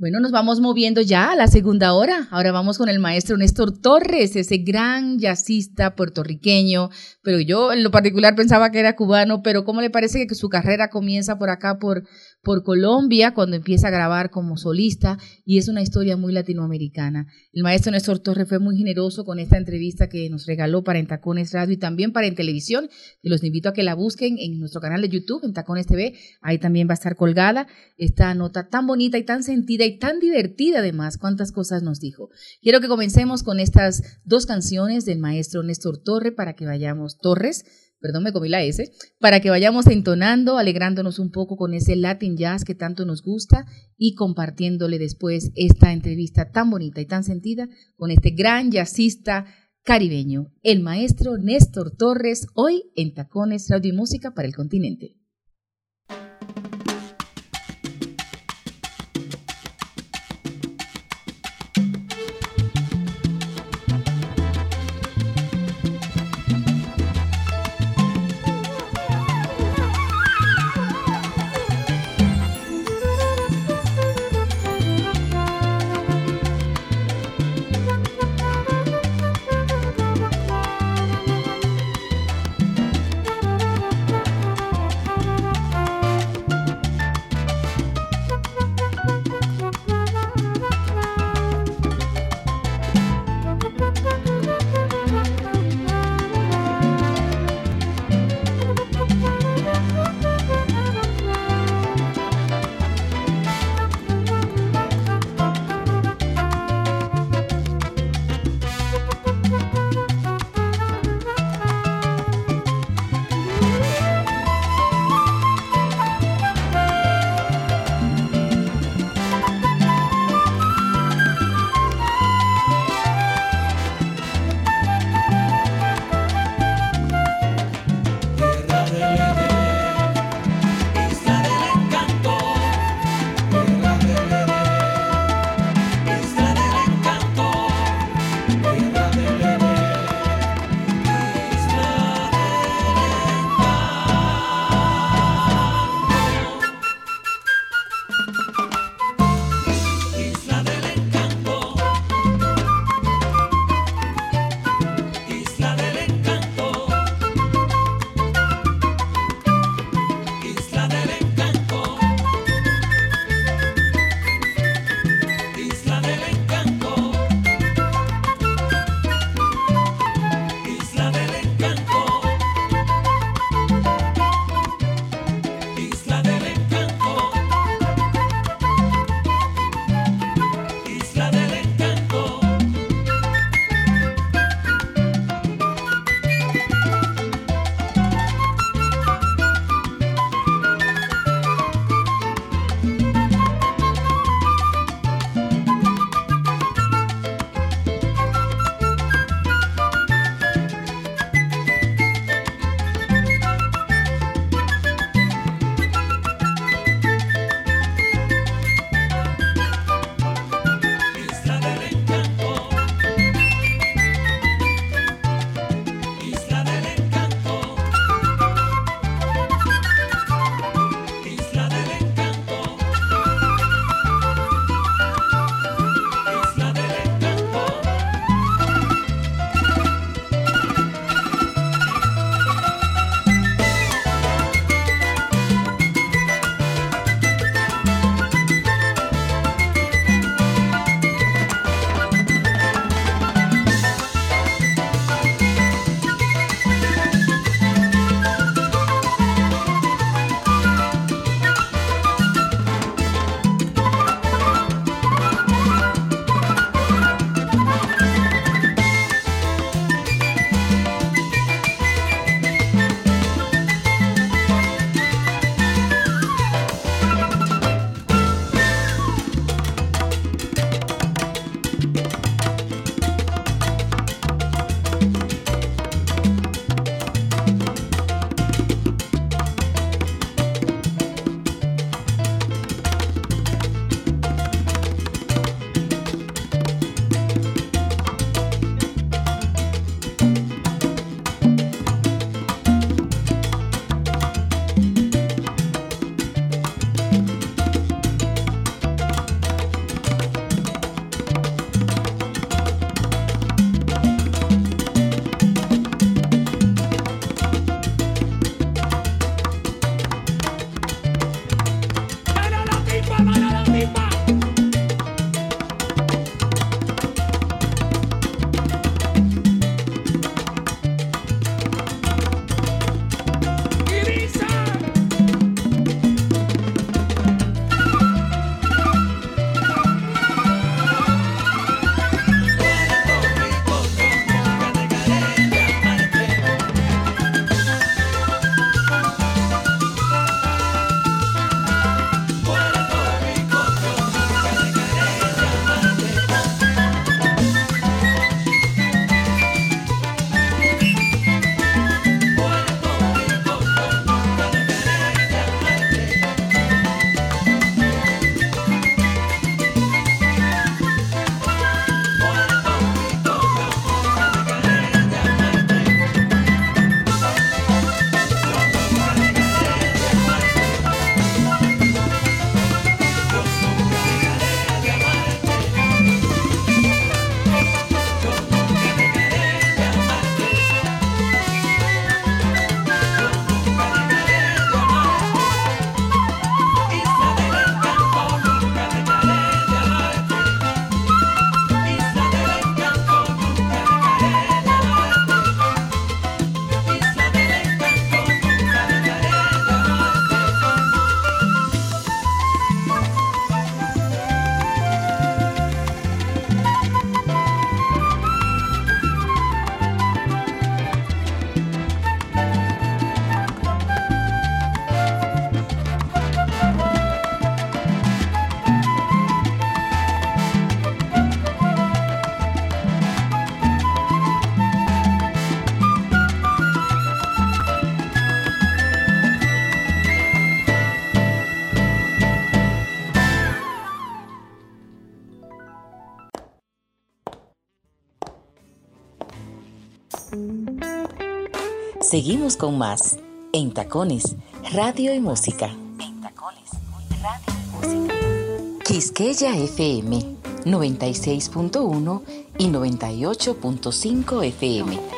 Bueno, nos vamos moviendo ya a la segunda hora. Ahora vamos con el maestro Néstor Torres, ese gran jazzista puertorriqueño, pero yo en lo particular pensaba que era cubano, pero ¿cómo le parece que su carrera comienza por acá, por, por Colombia, cuando empieza a grabar como solista y es una historia muy latinoamericana? El maestro Néstor Torres fue muy generoso con esta entrevista que nos regaló para En Tacones Radio y también para En Televisión. Y los invito a que la busquen en nuestro canal de YouTube, en Tacones TV. Ahí también va a estar colgada esta nota tan bonita y tan sentida y tan divertida además. Cuántas cosas nos dijo. Quiero que comencemos con estas dos canciones del maestro Néstor Torres para que vayamos, Torres, perdón, me comí la S, para que vayamos entonando, alegrándonos un poco con ese Latin Jazz que tanto nos gusta y compartiéndole después esta entrevista tan bonita y tan sentida con este gran jazzista caribeño, el maestro Néstor Torres, hoy en Tacones Radio y Música para el Continente. Seguimos con más en Tacones, Radio y Música. En Tacones, Radio y Música. Quisqueya FM 96.1 y 98.5 FM.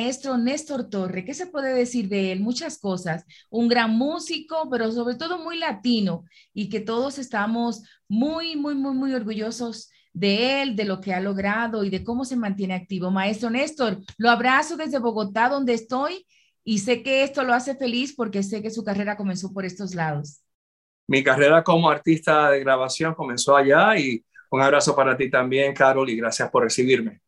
Maestro Néstor Torre. ¿Qué se puede decir de él? Muchas cosas. Un gran músico, pero sobre todo muy latino y que todos estamos muy, muy, muy, muy orgullosos de él, de lo que ha logrado y de cómo se mantiene activo. Maestro Néstor, lo abrazo desde Bogotá, donde estoy, y sé que esto lo hace feliz porque sé que su carrera comenzó por estos lados. Mi carrera como artista de grabación comenzó allá y un abrazo para ti también, Carol, y gracias por recibirme.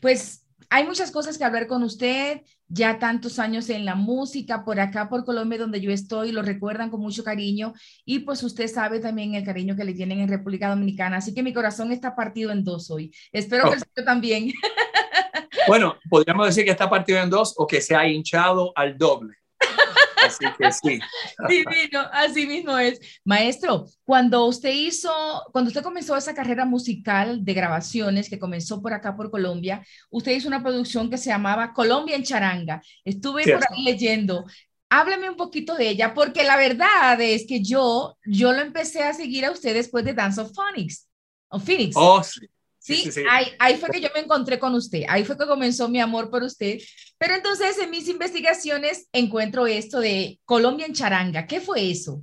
Pues hay muchas cosas que hablar con usted, ya tantos años en la música, por acá, por Colombia, donde yo estoy, lo recuerdan con mucho cariño y pues usted sabe también el cariño que le tienen en República Dominicana, así que mi corazón está partido en dos hoy. Espero que el suyo también. Bueno, podríamos decir que está partido en dos o que se ha hinchado al doble. Así que sí. Divino, así mismo es. Maestro, cuando usted hizo, cuando usted comenzó esa carrera musical de grabaciones que comenzó por acá por Colombia, usted hizo una producción que se llamaba Colombia en Charanga. Estuve por ahí leyendo. Hábleme un poquito de ella, porque la verdad es que yo, yo lo empecé a seguir a usted después de Dance of Phonics. O Phoenix. Oh, sí. Sí, Ahí, ahí, fue que yo me encontré con usted, ahí fue que comenzó mi amor por usted. Pero entonces en mis investigaciones encuentro esto de Colombia en charanga. ¿Qué fue eso?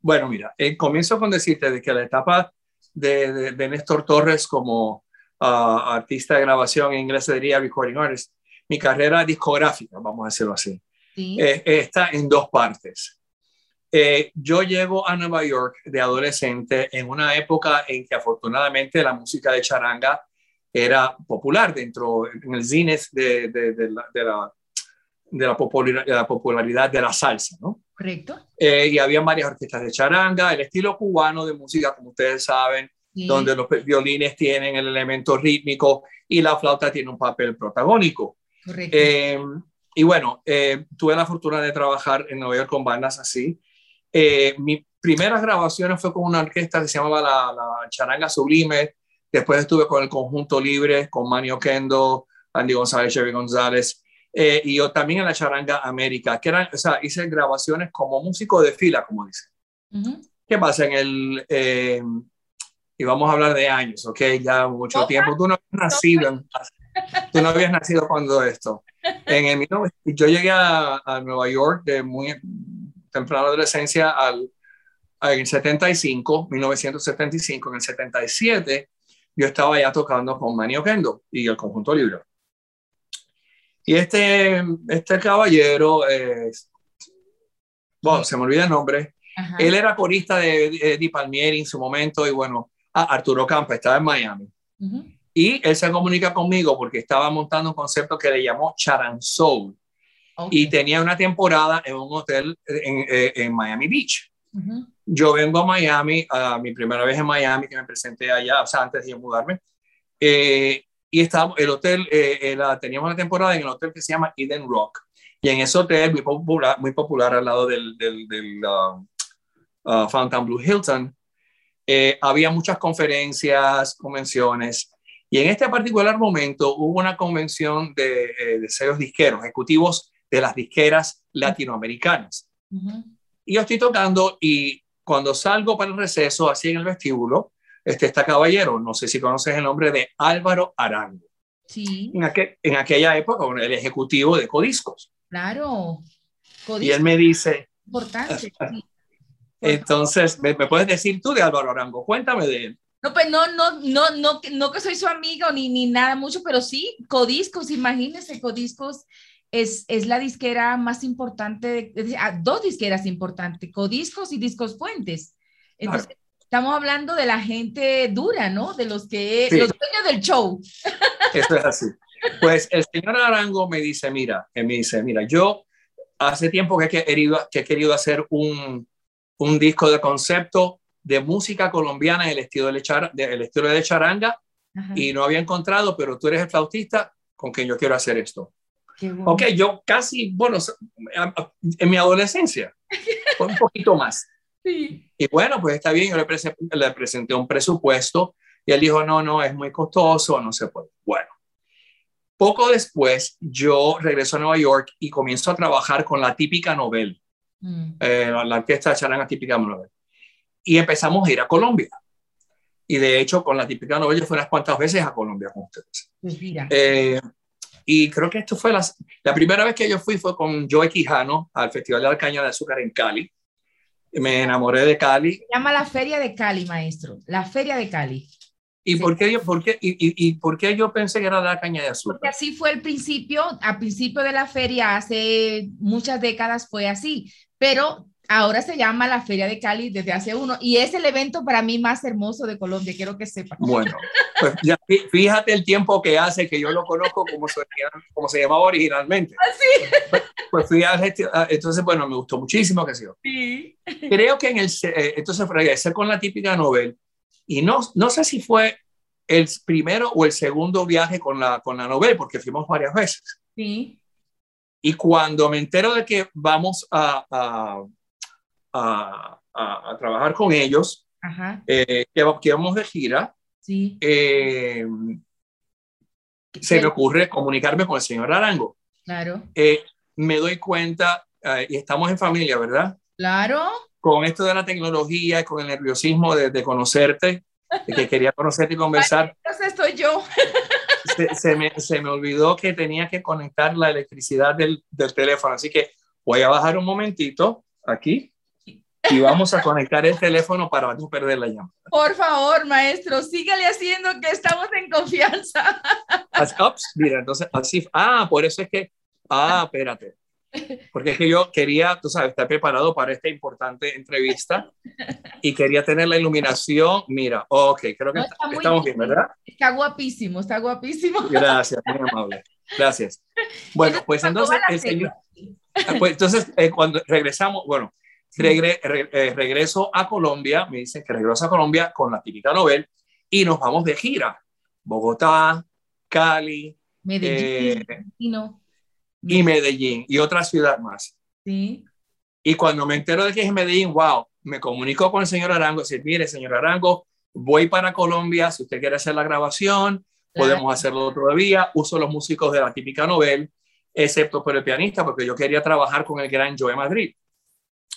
Bueno, mira, eh, comienzo con decirte de que la etapa de, de, Néstor Torres como uh, artista de grabación en inglés se diría recording artist, mi carrera discográfica, vamos a decirlo así, ¿Sí? eh, está en dos partes. Eh, yo llego a Nueva York de adolescente en una época en que afortunadamente la música de charanga era popular dentro, en el cine de, de, de, la, de, la, de la, popularidad, la, popularidad, de la salsa, ¿no? Correcto. Eh, y había varias orquestas de charanga, el estilo cubano de música, como ustedes saben, sí. donde los violines tienen el elemento rítmico y la flauta tiene un papel protagónico. Correcto. Eh, y bueno, eh, tuve la fortuna de trabajar en Nueva York con bandas así. Eh, mi primeras grabaciones fue con una orquesta que se llamaba la, la, Charanga Sublime. Después estuve con el Conjunto Libre, con Manio Kendo, Andy González, Chevy González. Eh, y yo también en la Charanga América, que eran, o sea, hice grabaciones como músico de fila, como dicen. Uh -huh. ¿Qué pasa? En el, eh, y vamos a hablar de años, ¿ok? Ya mucho ¿Opa? tiempo. Tú no habías nacido, tú no habías nacido cuando esto. En el, yo llegué a, a Nueva York de muy, temprana adolescencia al, en el 75, 1975, en el 77, yo estaba ya tocando con Manny Kendo y el conjunto libre. Y este, este caballero, eh, bueno, se me olvida el nombre, Ajá. él era corista de Eddie Palmieri en su momento y bueno, Arturo Campa estaba en Miami. Uh -huh. Y él se comunica conmigo porque estaba montando un concepto que le llamó Charan Soul Okay. Y tenía una temporada en un hotel en, en, eh, en Miami Beach. Uh -huh. Yo vengo a Miami, a mi primera vez en Miami, que me presenté allá, o sea, antes de mudarme. Eh, y estaba, el hotel, eh, la, teníamos una temporada en el hotel que se llama Eden Rock. Y en ese hotel, muy popular, muy popular al lado del, del, del uh, uh, Fontainebleau Hilton, eh, había muchas conferencias, convenciones. Y en este particular momento hubo una convención de, eh, de sellos disqueros, ejecutivos de las disqueras latinoamericanas. Uh -huh. Y yo estoy tocando y cuando salgo para el receso, así en el vestíbulo, este, está caballero, no sé si conoces el nombre de Álvaro Arango. Sí. En, aquel, en aquella época, el ejecutivo de Codiscos. Claro. Codiscos. Y él me dice... Importante, sí. Entonces, ¿me, ¿me, puedes decir tú de Álvaro Arango? Cuéntame de él. No, pues no, no, no, no, no que soy su amigo ni, ni nada mucho, pero sí, Codiscos, imagínese, Codiscos es, es, la disquera más importante, de, ah, dos disqueras importantes, Codiscos y Discos Fuentes. Entonces, claro. estamos hablando de la gente dura, ¿no? De los que, sí. los dueños del show. Eso es así. Pues el señor Arango me dice, mira, me dice, mira, yo hace tiempo que he querido, que he querido hacer un, un disco de concepto de música colombiana en el estilo de, char, de, el estilo de charanga Ajá. y no había encontrado, pero tú eres el flautista con quien yo quiero hacer esto. Bueno. Ok, yo casi, bueno, en mi adolescencia, un poquito más. Sí. Y bueno, pues está bien, yo le, prese le, presenté un presupuesto y él dijo, no, no, es muy costoso, no se puede. Bueno, poco después yo regreso a Nueva York y comienzo a trabajar con la típica novela, mm. eh, la orquesta charanga típica novela. Y empezamos a ir a Colombia. Y de hecho, con la típica novela fue unas cuantas veces a Colombia con ustedes. Pues mira. Eh, y creo que esto fue la, la primera vez que yo fui fue con Joe Quijano al Festival de la Caña de Azúcar en Cali. Me enamoré de Cali. Se llama la Feria de Cali, maestro. La Feria de Cali. ¿Y Sí. por qué yo, por qué, y, y, y por qué yo pensé que era la caña de azúcar? Porque así fue el principio, al principio de la feria, hace muchas décadas fue así, pero ahora se llama la Feria de Cali desde hace uno y es el evento para mí más hermoso de Colombia, quiero que sepan. Bueno, pues ya fí- fíjate el tiempo que hace que yo lo conozco como se, como se llamaba originalmente. Así. Pues fui al gesti- a- entonces, bueno, me gustó muchísimo, que sé yo. Sí. Creo que en el, eh, entonces regresé con la típica Nobel y no, no sé si fue el primero o el segundo viaje con la, con la Nobel, porque fuimos varias veces. Sí. Y cuando me entero de que vamos a, a, a, a- a trabajar con ellos, Ajá. eh, que, va- que vamos de gira, Sí. eh, se me ocurre comunicarme con el señor Arango. Claro. Eh, me doy cuenta, eh, y estamos en familia, ¿verdad? Claro. Con esto de la tecnología y con el nerviosismo de, de conocerte, de que quería conocerte y conversar, Entonces estoy yo. se, se me, se me olvidó que tenía que conectar la electricidad del, del teléfono. Así que voy a bajar un momentito aquí y vamos a conectar el teléfono para no perder la llamada. Por favor, maestro, sígale haciendo que estamos en confianza. Ups, mira, entonces así, ah, por eso es que, ah, espérate. Porque es que yo quería, tú sabes, estar preparado para esta importante entrevista y quería tener la iluminación. Mira, ok, creo que No, está muy estamos bien, ¿verdad? Está guapísimo, está guapísimo. Gracias, muy amable. Gracias. Bueno, pues entonces, el señor, feria. pues entonces eh, cuando regresamos, bueno, regre- re- eh, regreso a Colombia, me dicen que regreso a Colombia con la típica Nobel y nos vamos de gira. Bogotá, Cali Medellín, Eh, y no. y Medellín y otra ciudad más. Sí. Y cuando me entero de que es Medellín, wow, me comunico con el señor Arango, decir, mire, señor Arango, voy para Colombia, si usted quiere hacer la grabación, podemos hacerlo todavía, uso los músicos de la típica Nobel, excepto por el pianista, porque yo quería trabajar con el gran Joe Madrid.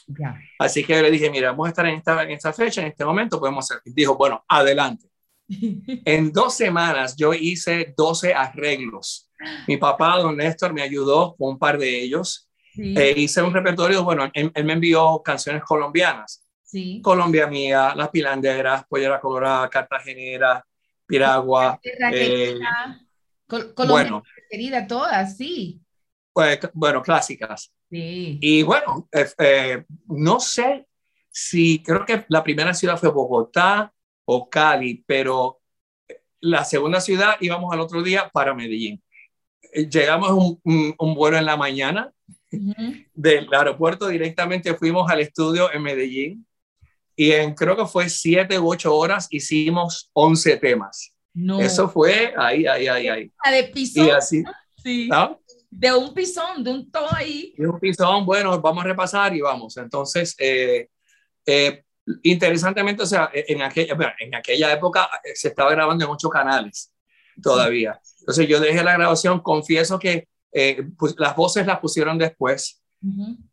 Ya. Así que yo le dije, mira, vamos a estar en esta, en esta fecha, en este momento, podemos hacer. Dijo, bueno, adelante. En dos semanas yo hice 12 arreglos. Mi papá, don Néstor, me ayudó con un par de ellos. Sí, Eh, hice un repertorio, bueno, él, él me envió canciones colombianas. sí. Colombia Mía, Las Pilanderas, Pollera Colorada, Cartagenera, Piragua. Eh. Col- Colombia bueno. querida, todas, sí. pues, bueno, clásicas. Sí. Y bueno, eh, eh, no sé si creo que la primera ciudad fue Bogotá o Cali, pero la segunda ciudad íbamos al otro día para Medellín. Eh, Llegamos un, un, un vuelo en la mañana Ujú. del aeropuerto directamente fuimos al estudio en Medellín y en creo que fue siete u ocho horas hicimos 11 temas. No. Eso fue ahí, ahí, ahí, ahí. Ah, de pisón. Y así, sí. ¿no? De un pisón, de un todo ahí. Y un pisón, bueno, vamos a repasar y vamos. Entonces, eh, eh, interesantemente, o sea, en aquella, bueno, en aquella época eh, se estaba grabando en ocho canales todavía. Entonces yo dejé la grabación, confieso que eh, pues, las voces las pusieron después.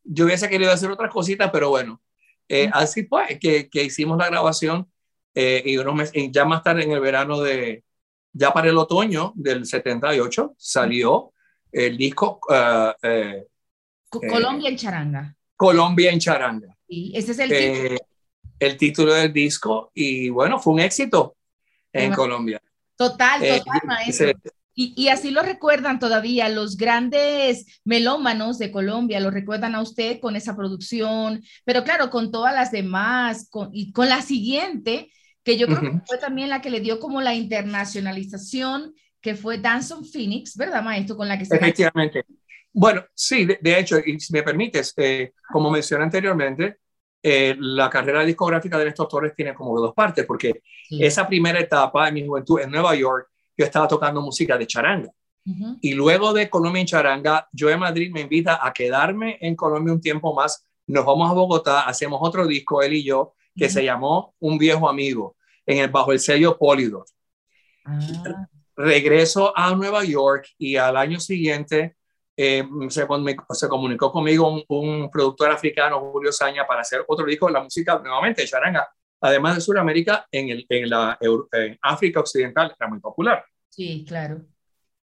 Yo hubiese querido hacer otras cositas, pero bueno, eh, así fue que, que hicimos la grabación eh, y unos meses, y ya más tarde en el verano de, ya para el otoño del 78 salió el disco eh, eh, Eh, Colombia en charanga. Colombia en Charanga. Sí, ese es el título. Eh, el título del disco y bueno, fue un éxito en Ajá. Colombia. Total, total, maestro. Y, y así lo recuerdan todavía los grandes melómanos de Colombia, lo recuerdan a usted con esa producción, pero claro, con todas las demás, con, y con la siguiente, que yo creo que fue también la que le dio como la internacionalización, que fue Danson Phoenix, ¿verdad, maestro? Con la que se Efectivamente. Bueno, sí, de, de hecho, y si me permites, eh, como mencioné anteriormente, eh, la carrera discográfica de Néstor Torres tiene como dos partes, porque Sí. esa primera etapa de mi juventud en Nueva York, yo estaba tocando música de charanga. Ujú. Y luego de Colombia en charanga, Joe Madrid me invita a quedarme en Colombia un tiempo más. Nos vamos a Bogotá, hacemos otro disco, él y yo, que Ujú. se llamó Un viejo amigo, en el, bajo el sello Polydor. Ah, regreso a Nueva York y al año siguiente eh, se, comunicó, se comunicó conmigo un, un, productor africano, Julio Saña, para hacer otro disco de la música nuevamente de charanga. Además de Sudamérica, en, el, en la en África Occidental era muy popular. sí, claro.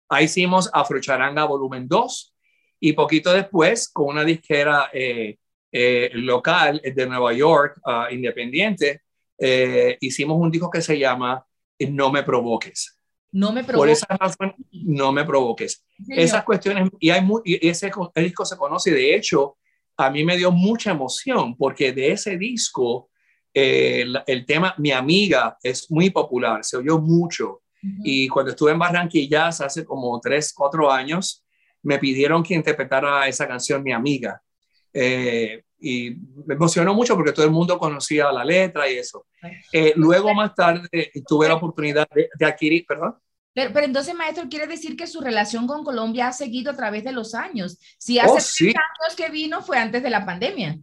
Ahí hicimos Afrocharanga Volumen 2 y poquito después, con una disquera eh, eh, local de Nueva York, ah, independiente, eh, hicimos un disco que se llama No me provoques. No me Por provoques. esa razón, no me provoques. Señor. Esas cuestiones, y, hay mu- y ese disco se conoce, de hecho, a mí me dio mucha emoción porque de ese disco, eh, el tema Mi amiga es muy popular, se oyó mucho. Y cuando estuve en Barranquilla hace como tres, cuatro años, me pidieron que interpretara esa canción Mi amiga. Eh, y me emocionó mucho porque todo el mundo conocía la letra y eso. Eh, luego más tarde tuve la oportunidad de, de adquirir, perdón. Pero, pero entonces, maestro, quiere decir que su relación con Colombia ha seguido a través de los años. Si hace Oh, tres sí. años que vino fue antes de la pandemia.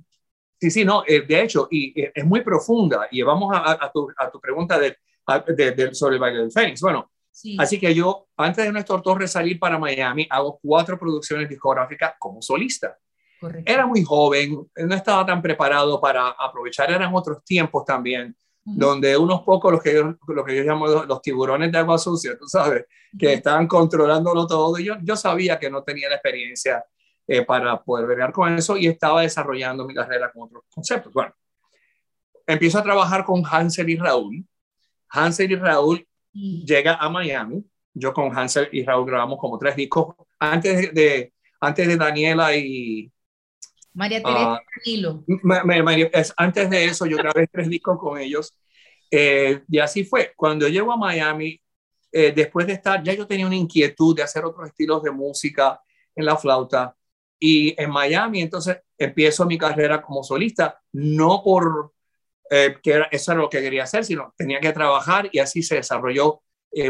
Sí, sí, no, eh, de hecho, y eh, es muy profunda. Y vamos a, a- tu, a tu pregunta de, a- de- de- sobre el baile del Fénix. Bueno, Sí. así que yo, antes de Néstor Torres salir para Miami, hago cuatro producciones discográficas como solista. Correcto. Era muy joven, no estaba tan preparado para aprovechar, eran otros tiempos también, Ujú. donde unos pocos, los que yo, lo que yo llamo los, tiburones de agua sucia, tú sabes, que estaban controlándolo todo. Yo, yo sabía que no tenía la experiencia eh, para poder bregar con eso y estaba desarrollando mi carrera con otros conceptos. Bueno, empiezo a trabajar con Hansel y Raúl. Hansel y Raúl Y- llega a Miami. Yo con Hansel y Raúl grabamos como tres discos antes de, antes de Daniela y María Teresa ah, Danilo. Ma- ma- ma- es- antes de eso yo grabé tres discos con ellos eh, y así fue. Cuando llego a Miami, eh, después de estar, ya yo tenía una inquietud de hacer otros estilos de música en la flauta y en Miami entonces empiezo mi carrera como solista, no por eh, que era- eso era lo que quería hacer, sino tenía que trabajar y así se desarrolló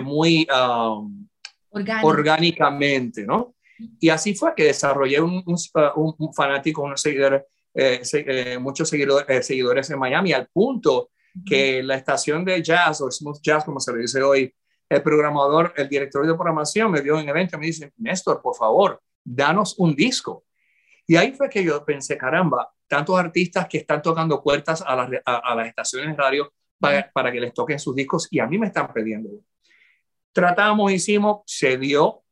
muy... um, Orgánico. orgánicamente, ¿no? Y así fue que desarrollé un, un, un- un fanático, unos seguidores, eh, se- eh, muchos seguidores, eh, seguidores en Miami, al punto que la estación de jazz o smooth jazz, como se le dice hoy, el programador, el director de programación me dio un evento y me dice, Néstor, por favor, danos un disco. Y ahí fue que yo pensé, caramba, tantos artistas que están tocando puertas a las, a, a las estaciones de radio para, para que les toquen sus discos y a mí me están pidiendo. Tratamos, hicimos, se dio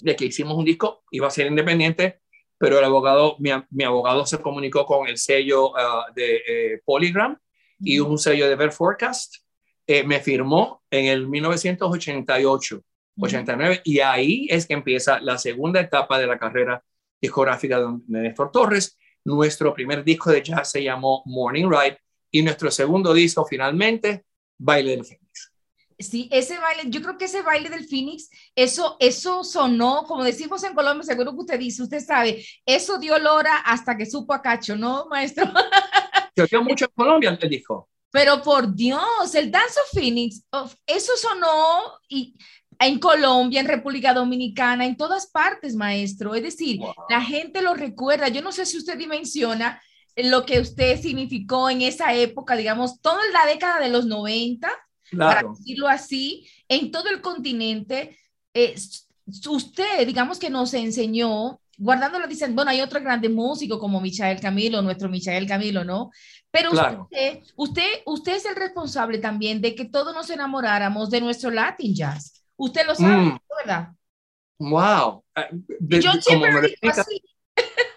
de que hicimos un disco, iba a ser independiente, pero el abogado, mi, mi abogado se comunicó con el sello ah, de eh, Polygram y un sello de Ver Forecast. Eh, me firmó en el 1988, 89, y ahí es que empieza la segunda etapa de la carrera discográfica de, de Néstor Torres. Nuestro primer disco de jazz se llamó Morning Ride y nuestro segundo disco finalmente, Baile del. Sí, ese baile, yo creo que ese baile del Phoenix, eso, eso sonó, como decimos en Colombia, seguro que usted dice, usted sabe, eso dio lora hasta que supo a cacho, ¿no, maestro? Se oyó mucho en Colombia el disco. Pero por Dios, el Dance of Phoenix, eso sonó y, en Colombia, en República Dominicana, en todas partes, maestro. Es decir, Wow. la gente lo recuerda. Yo no sé si usted dimensiona lo que usted significó en esa época, digamos, toda la década de los 90, para Claro. decirlo así, en todo el continente. eh, usted, digamos que nos enseñó, guardándolo, dicen, bueno, hay otros grandes músicos como Michael Camilo, nuestro Michael Camilo, ¿no? Pero Claro. usted, usted, usted es el responsable también de que todos nos enamoráramos de nuestro Latin Jazz. Usted lo sabe, Mm. ¿verdad? Wow. Eh, de- yo siempre me digo así.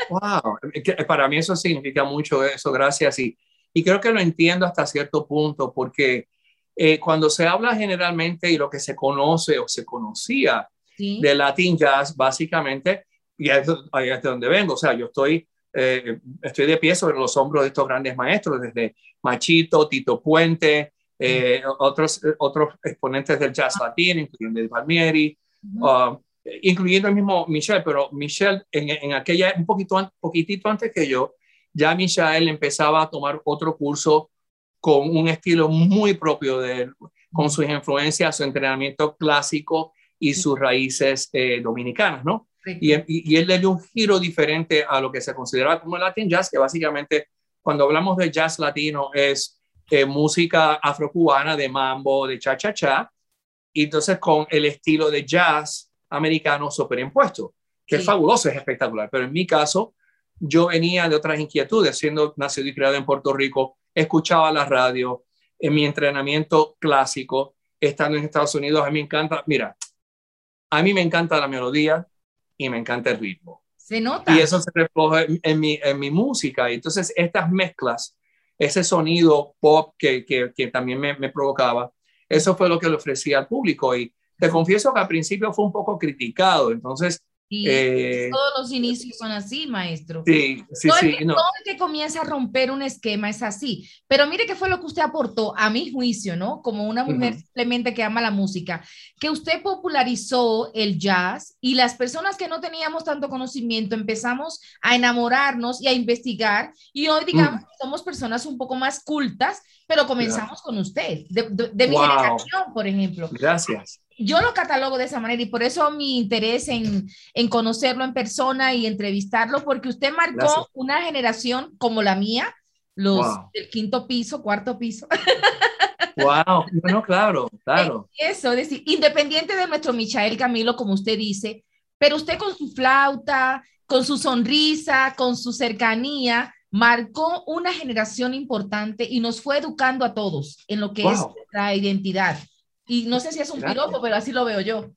Wow, que para mí eso significa mucho eso, gracias. Y, y creo que lo entiendo hasta cierto punto, porque eh, cuando se habla generalmente y lo que se conoce o se conocía Sí. de Latin Jazz, básicamente, y ahí es, de donde vengo, o sea, yo estoy, eh, estoy de pie sobre los hombros de estos grandes maestros, desde Machito, Tito Puente, eh, otros, otros exponentes del jazz latino, incluyendo Palmieri, uh, incluyendo el mismo Michel, pero Michel en, en aquella, un poquito, an- poquitito antes que yo, ya Michel empezaba a tomar otro curso con un estilo muy propio de él, con sus influencias, su entrenamiento clásico y sus raíces eh, dominicanas, ¿no? Y, y, y él le dio un giro diferente a lo que se consideraba como el Latin Jazz, que básicamente cuando hablamos de jazz latino es eh, música afrocubana de mambo, de cha-cha-cha, y entonces con el estilo de jazz americano superimpuesto, que Sí. es fabuloso, es espectacular. Pero en mi caso, yo venía de otras inquietudes, siendo nacido y criado en Puerto Rico, escuchaba la radio, en mi entrenamiento clásico, estando en Estados Unidos, a mí me encanta, mira, a mí me encanta la melodía y me encanta el ritmo. Se nota. Y eso se refleja en, en mi, en mi música. Y entonces estas mezclas, ese sonido pop que, que, que también me, me, provocaba, eso fue lo que le ofrecía al público. Y te confieso que al principio fue un poco criticado. Entonces, Y Eh, todos los inicios son así, maestro. sí, sí, todo, el que, no. todo el que comienza a romper un esquema es así. Pero mire qué fue lo que usted aportó a mi juicio, ¿no? Como una mujer Ujú. simplemente que ama la música, que usted popularizó el jazz y las personas que no teníamos tanto conocimiento empezamos a enamorarnos y a investigar y hoy digamos que somos personas un poco más cultas, pero comenzamos con usted, de, de- de mi Wow. generación, por ejemplo Gracias. Yo lo catalogo de esa manera y por eso mi interés en, en conocerlo en persona y entrevistarlo, porque usted marcó Gracias. una generación como la mía, los Wow. del quinto piso, cuarto piso. Wow. No, no, claro, claro. Eso, es decir, independiente de nuestro Michael Camilo, como usted dice, pero usted con su flauta, con su sonrisa, con su cercanía, marcó una generación importante y nos fue educando a todos en lo que es nuestra identidad. Y no sé si es un Gracias. piropo, pero así lo veo yo.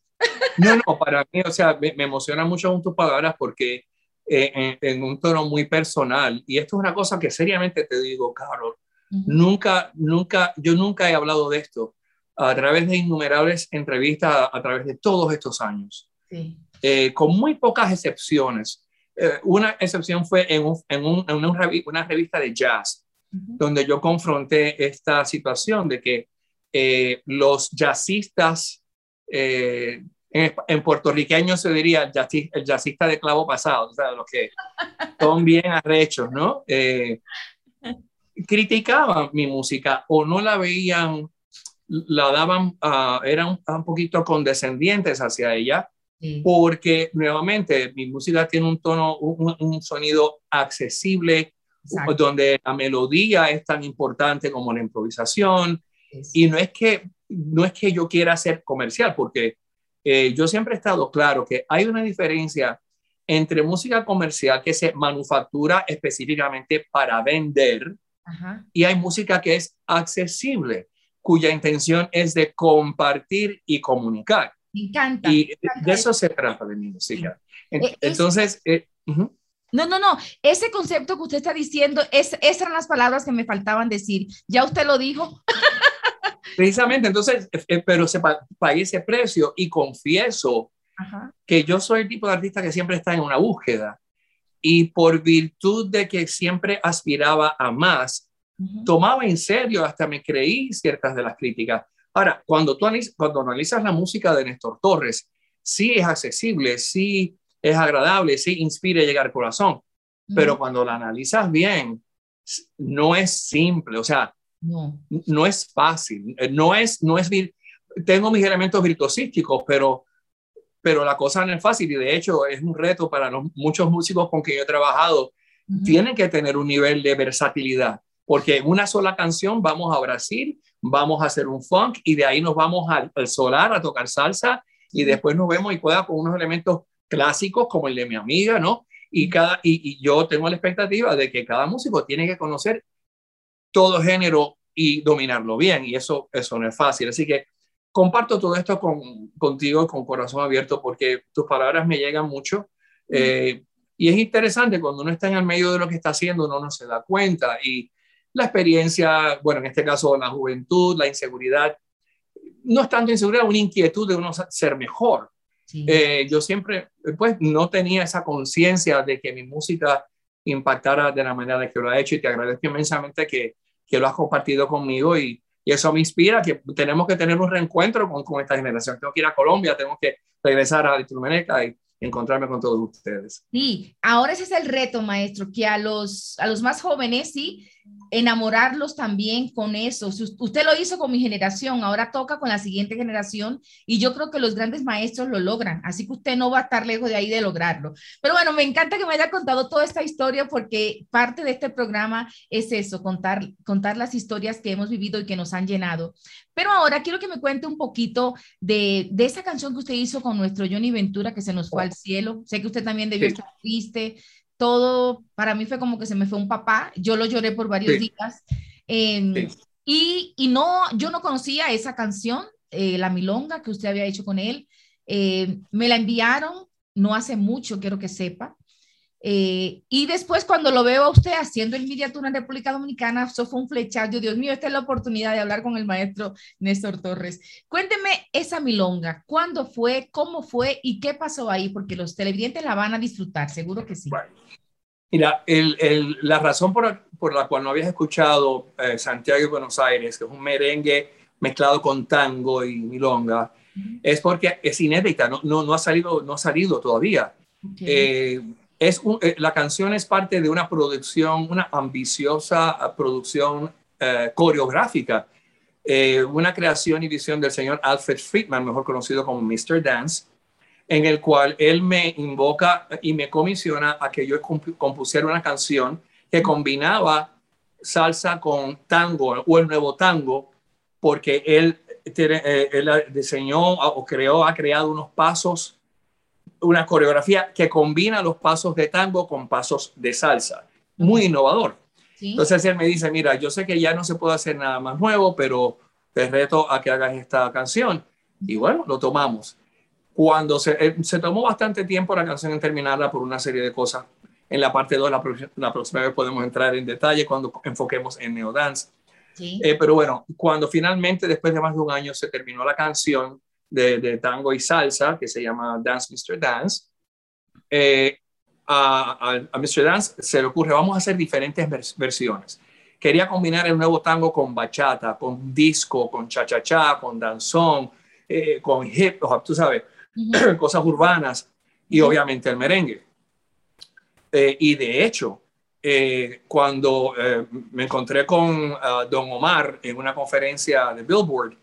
No, no, para mí, o sea, me, me emociona mucho con tus palabras porque eh, en, en un tono muy personal, y esto es una cosa que seriamente te digo, Carol, Ujú. nunca, nunca, yo nunca he hablado de esto a través de innumerables entrevistas a, a través de todos estos años, Sí. eh, con muy pocas excepciones. Eh, una excepción fue en, un- en, un- en una, una revista de jazz, Ujú. donde yo confronté esta situación de que eh, los jazzistas, eh, en, en puertorriqueño se diría el, jazzi- el jazzista de clavo pasado, o sea, los que son bien arrechos, ¿no? Eh, criticaban mi música o no la veían, la daban, ah, eran un poquito condescendientes hacia ella, Sí. porque nuevamente mi música tiene un tono, un, un sonido accesible, Exacto. donde la melodía es tan importante como la improvisación. Y no es que, no es que yo quiera ser comercial, porque eh, yo siempre he estado claro que hay una diferencia entre música comercial que se manufactura específicamente para vender Ajá. y hay música que es accesible, cuya intención es de compartir y comunicar. Me encanta. Y me encanta de eso se trata de mi música. Eh, es- Entonces, eh. No, no, no. Ese concepto que usted está diciendo, es, esas eran las palabras que me faltaban decir. Ya usted lo dijo. precisamente, entonces, eh, eh, pero se pa- pagué ese precio y confieso Ajá. que yo soy el tipo de artista que siempre está en una búsqueda y por virtud de que siempre aspiraba a más, tomaba en serio, hasta me creí ciertas de las críticas. Ahora, cuando tú analiz- cuando analizas la música de Néstor Torres, sí es accesible, sí es agradable, sí inspira a llegar al corazón, pero cuando la analizas bien, no es simple, o sea, No. no es fácil, eh, no es, no es, tengo mis elementos virtuosísticos, pero, pero la cosa no es fácil y de hecho es un reto para los, muchos músicos con que yo he trabajado, Ujú. tienen que tener un nivel de versatilidad, porque en una sola canción vamos a Brasil, vamos a hacer un funk y de ahí nos vamos al, al solar a tocar salsa y después nos vemos y juega con unos elementos clásicos como el de mi amiga, ¿no? Y, cada, y, y yo tengo la expectativa de que cada músico tiene que conocer todo género y dominarlo bien, y eso, eso no es fácil. Así que comparto todo esto con, contigo con corazón abierto porque tus palabras me llegan mucho. eh, y es interesante cuando uno está en el medio de lo que está haciendo, uno no se da cuenta. Y la experiencia, bueno, en este caso la juventud, la inseguridad, no es tanto inseguridad, una inquietud de uno ser mejor. Sí. Eh, yo siempre, pues, no tenía esa conciencia de que mi música impactara de la manera que lo ha hecho y te agradezco inmensamente que, que lo has compartido conmigo y, y eso me inspira que tenemos que tener un reencuentro con, con esta generación. Tengo que ir a Colombia, tengo que regresar a Latinoamérica y encontrarme con todos ustedes. Sí, ahora ese es el reto, maestro, que a los, a los más jóvenes, sí, enamorarlos también con eso. Usted lo hizo con mi generación, ahora toca con la siguiente generación y yo creo que los grandes maestros lo logran, así que usted no va a estar lejos de ahí de lograrlo. Pero bueno, me encanta que me haya contado toda esta historia porque parte de este programa es eso, contar, contar las historias que hemos vivido y que nos han llenado. Pero ahora quiero que me cuente un poquito de, de esa canción que usted hizo con nuestro Johnny Ventura, que se nos fue al cielo. Sé que usted también debió Sí. estar triste. Todo, para mí fue como que se me fue un papá. Yo lo lloré por varios Sí. días. Em, Sí. y, y no, yo no conocía esa canción, eh, La Milonga, que usted había hecho con él. Eh, me la enviaron no hace mucho, quiero que sepa. Eh, y después cuando lo veo a usted haciendo el Media Tour en República Dominicana, eso fue un flechazo. Dios mío, esta es la oportunidad de hablar con el maestro Néstor Torres. Cuénteme esa milonga, ¿cuándo fue, cómo fue y qué pasó ahí? Porque los televidentes la van a disfrutar, seguro que sí. Mira, el, el, la razón por, por, la cual no habías escuchado eh, Santiago y Buenos Aires, que es un merengue mezclado con tango y milonga, uh -huh. es porque es inédita, no, no, no, ha, salido, no ha salido todavía. Okay. Eh, es un, eh, la canción es parte de una producción, una ambiciosa producción eh, coreográfica, eh, una creación y visión del señor Alfred Friedman, mejor conocido como Mr. Dance, en el cual él me invoca y me comisiona a que yo compusiera una canción que combinaba salsa con tango o el nuevo tango, porque él, eh, él diseñó o creó, ha creado unos pasos una coreografía que combina los pasos de tango con pasos de salsa. Muy innovador. ¿Sí? Entonces él me dice, mira, yo sé que ya no se puede hacer nada más nuevo, pero te reto a que hagas esta canción. Y bueno, lo tomamos. Cuando se, eh, se tomó bastante tiempo la canción en terminarla por una serie de cosas. En la parte 2, la, la, próxima vez podemos entrar en detalle cuando enfoquemos en Neodance. ¿Sí? Eh, pero bueno, cuando finalmente, después de más de un año, se terminó la canción, de, de, tango y salsa que se llama Dance Mr. Dance. Eh, a, a, a, Mr. Dance se le ocurre, vamos a hacer diferentes vers versiones. Quería combinar el nuevo tango con bachata, con disco, con cha-cha-cha, con danzón, eh, con hip hop, tú sabes, uh -huh. cosas urbanas y uh -huh. obviamente el merengue. Eh, y de hecho, eh, cuando me encontré con uh, Don Omar en una conferencia de Billboard,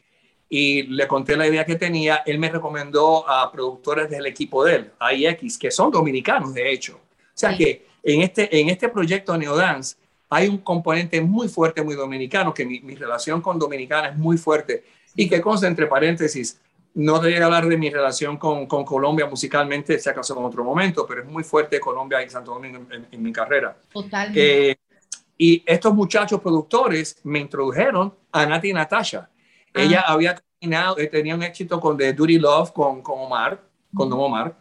y le conté la idea que tenía, él me recomendó a productores del equipo de él, AIX, que son dominicanos de hecho. O sea sí. que en este, en este proyecto Neodance hay un componente muy fuerte, muy dominicano, que mi, mi relación con Dominicana es muy fuerte y que consta entre paréntesis, no te voy a hablar de mi relación con, con, Colombia musicalmente, si acaso en otro momento, pero es muy fuerte Colombia y Santo Domingo en, en, en mi carrera. Totalmente. Eh, y estos muchachos productores me introdujeron a Nati y Natasha. Ah. Ella había terminado, eh, tenía un éxito con The Duty Love con, con Omar, con Don Omar,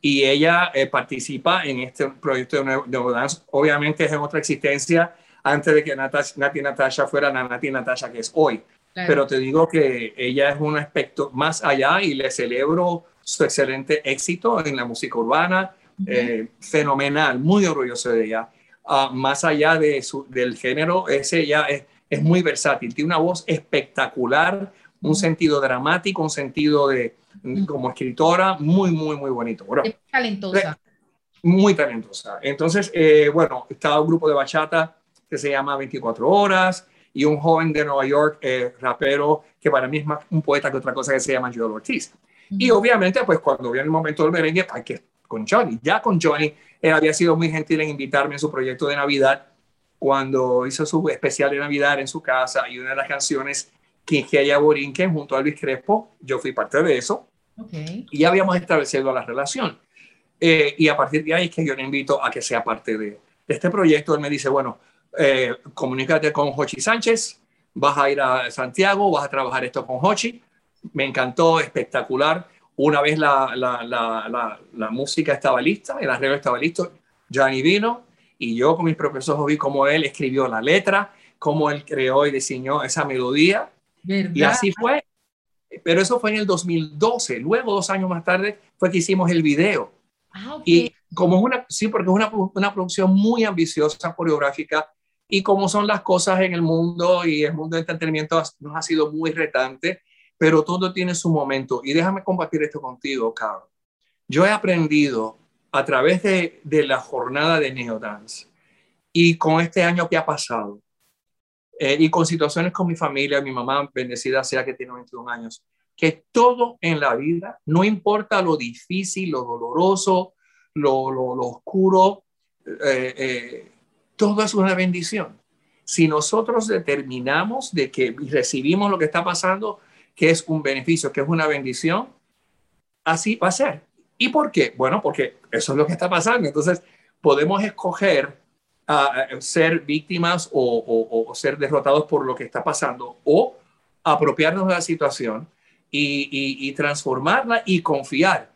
y ella eh, participa en este proyecto de Nuevo, Dance. Obviamente es en otra existencia antes de que Natasha, Nati Natasha fuera la Nati Natasha que es hoy. Claro. Pero te digo que ella es un aspecto más allá y le celebro su excelente éxito en la música urbana, uh -huh. eh, fenomenal, muy orgulloso de ella. Uh, más allá de su, del género, es ella es, es muy versátil, tiene una voz espectacular, un sentido dramático, un sentido de como escritora muy, muy, muy bonito. Bueno, es talentosa. Muy talentosa. Entonces, eh, bueno, estaba un grupo de bachata que se llama 24 Horas y un joven de Nueva York, eh, rapero, que para mí es más un poeta que otra cosa que se llama Joel Ortiz. Uh -huh. Y obviamente, pues cuando viene el momento del merengue, hay que con Johnny. Ya con Johnny, él había sido muy gentil en invitarme en su proyecto de Navidad cuando hizo su especial de Navidad en su casa y una de las canciones Quinqueya Borinquen junto a Luis Crespo, yo fui parte de eso okay. y ya habíamos establecido la relación. Eh, y a partir de ahí es que yo le invito a que sea parte de, de este proyecto. Él me dice, bueno, eh, comunícate con Jochi Sánchez, vas a ir a Santiago, vas a trabajar esto con Jochi. Me encantó, espectacular. Una vez la, la, la, la música estaba lista, el arreglo estaba listo, Johnny vino, y yo con mis propios ojos vi cómo él escribió la letra, cómo él creó y diseñó esa melodía. ¿verdad? Y así fue. Pero eso fue en el 2012. Luego, dos años más tarde, fue que hicimos el video. Ah, okay. Y como es una, sí, porque es una, una producción muy ambiciosa, coreográfica, y como son las cosas en el mundo y el mundo del entretenimiento nos ha sido muy retante, pero todo tiene su momento. Y déjame compartir esto contigo, Carl. Yo he aprendido a través de, de la jornada de Neodance y con este año que ha pasado eh, y con situaciones con mi familia, mi mamá bendecida sea que tiene 21 años, que todo en la vida, no importa lo difícil, lo doloroso, lo, lo, oscuro, eh, eh, todo es una bendición. Si nosotros determinamos de que recibimos lo que está pasando, que es un beneficio, que es una bendición, así va a ser. ¿Y por qué? Bueno, porque eso es lo que está pasando. Entonces, podemos escoger uh, ser víctimas o, o, o, ser derrotados por lo que está pasando o apropiarnos de la situación y, y, y transformarla y confiar.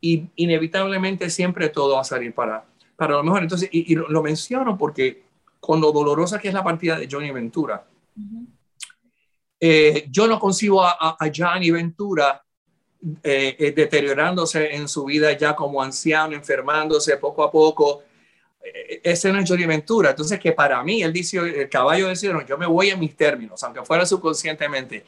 Y inevitablemente siempre todo va a salir para, para lo mejor. Entonces, y, y lo, menciono porque con lo dolorosa que es la partida de Johnny Ventura, eh, yo no concibo a, a, a Johnny Ventura eh, eh, deteriorándose en su vida ya como anciano, enfermándose poco a poco. Eh, ese no es Johnny Ventura. Entonces, que para mí, él dice, el caballo decía, no, yo me voy a mis términos, aunque fuera subconscientemente.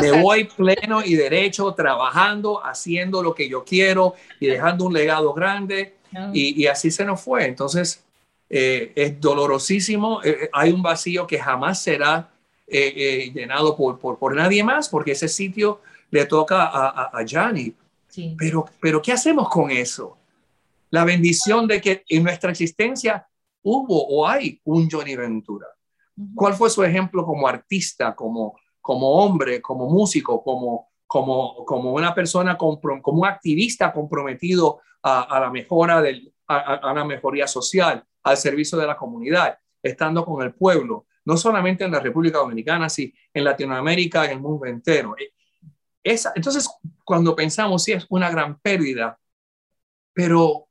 Me voy pleno y derecho, trabajando, haciendo lo que yo quiero y dejando un legado grande. No. Y, y así se nos fue. Entonces, eh, es dolorosísimo. Eh, hay un vacío que jamás será eh, eh, llenado por, por, por nadie más, porque ese sitio le toca a, Gianni. Sí. Pero, pero, ¿qué hacemos con eso? La bendición de que en nuestra existencia hubo o hay un Johnny Ventura. ¿Cuál fue su ejemplo como artista, como, como hombre, como músico, como, como, como una persona, como un activista comprometido a, a la mejora del, a, a- a la mejoría social, al servicio de la comunidad, estando con el pueblo, no solamente en la República Dominicana, sino en Latinoamérica, en el mundo entero. Esa, entonces, cuando pensamos, sí, es una gran pérdida, pero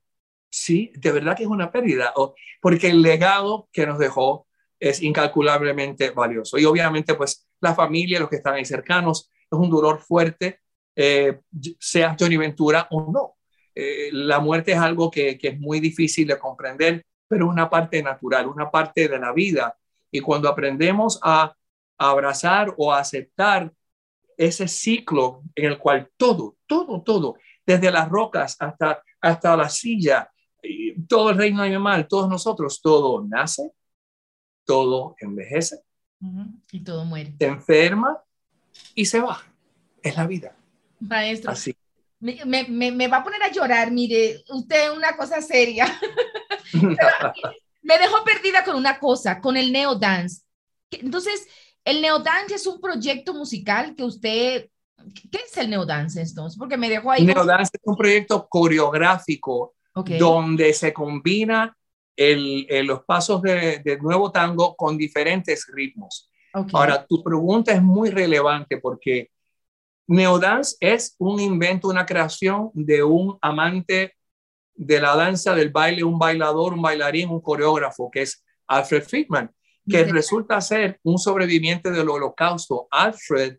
sí, de verdad que es una pérdida, porque el legado que nos dejó es incalculablemente valioso. Y obviamente, pues, la familia, los que están ahí cercanos, es un dolor fuerte, eh, sea Johnny Ventura o no. Eh, la muerte es algo que, que es muy difícil de comprender, pero es una parte natural, una parte de la vida. Y cuando aprendemos a abrazar o a aceptar ese ciclo en el cual todo, todo, todo, desde las rocas hasta, hasta la silla, y todo el reino animal, todos nosotros, todo nace, todo envejece. Y todo muere. se enferma y se va. Es la vida. Maestro, Así. me, me- me- va a poner a llorar, mire, usted es una cosa seria. me dejó perdida con una cosa, con el neodance. Que- Entonces, el neodance es un proyecto musical que usted, ¿qué es el neodance entonces? Porque me dejó ahí. Neodance es un proyecto coreográfico Ok. donde se combina el, el- los pasos de, de nuevo tango con diferentes ritmos. ok. Ahora, tu pregunta es muy relevante porque Neodance es un invento, una creación de un amante de la danza, del baile, un bailador, un bailarín, un coreógrafo, que es Alfred Friedman, que resulta ser un sobreviviente del holocausto. Alfred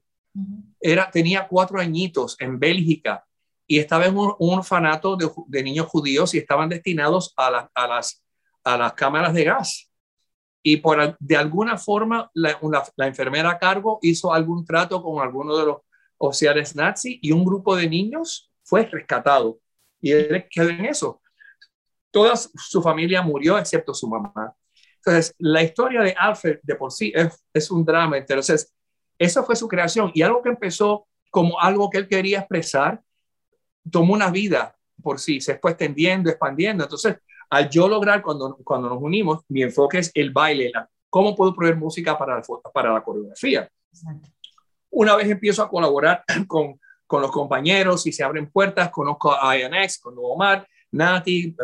era, tenía cuatro añitos en Bélgica y estaba en un, un orfanato de, niños judíos y estaban destinados a, la- a las, a las cámaras de gas. Y por, de alguna forma la, la enfermera a cargo hizo algún trato con alguno de los oficiales nazi y un grupo de niños fue rescatado. Y él quedó en eso. Toda su familia murió excepto su mamá. Entonces, la historia de Alfred de por sí es, es un drama. Entonces, esa fue su creación y algo que empezó como algo que él quería expresar, tomó una vida por sí, se fue extendiendo, expandiendo. Entonces, al yo lograr cuando, cuando nos unimos, mi enfoque es el baile, la- cómo puedo proveer música para, para la coreografía. Exacto. Una vez empiezo a colaborar con, con los compañeros y se abren puertas, conozco a INX, con Omar, Nati,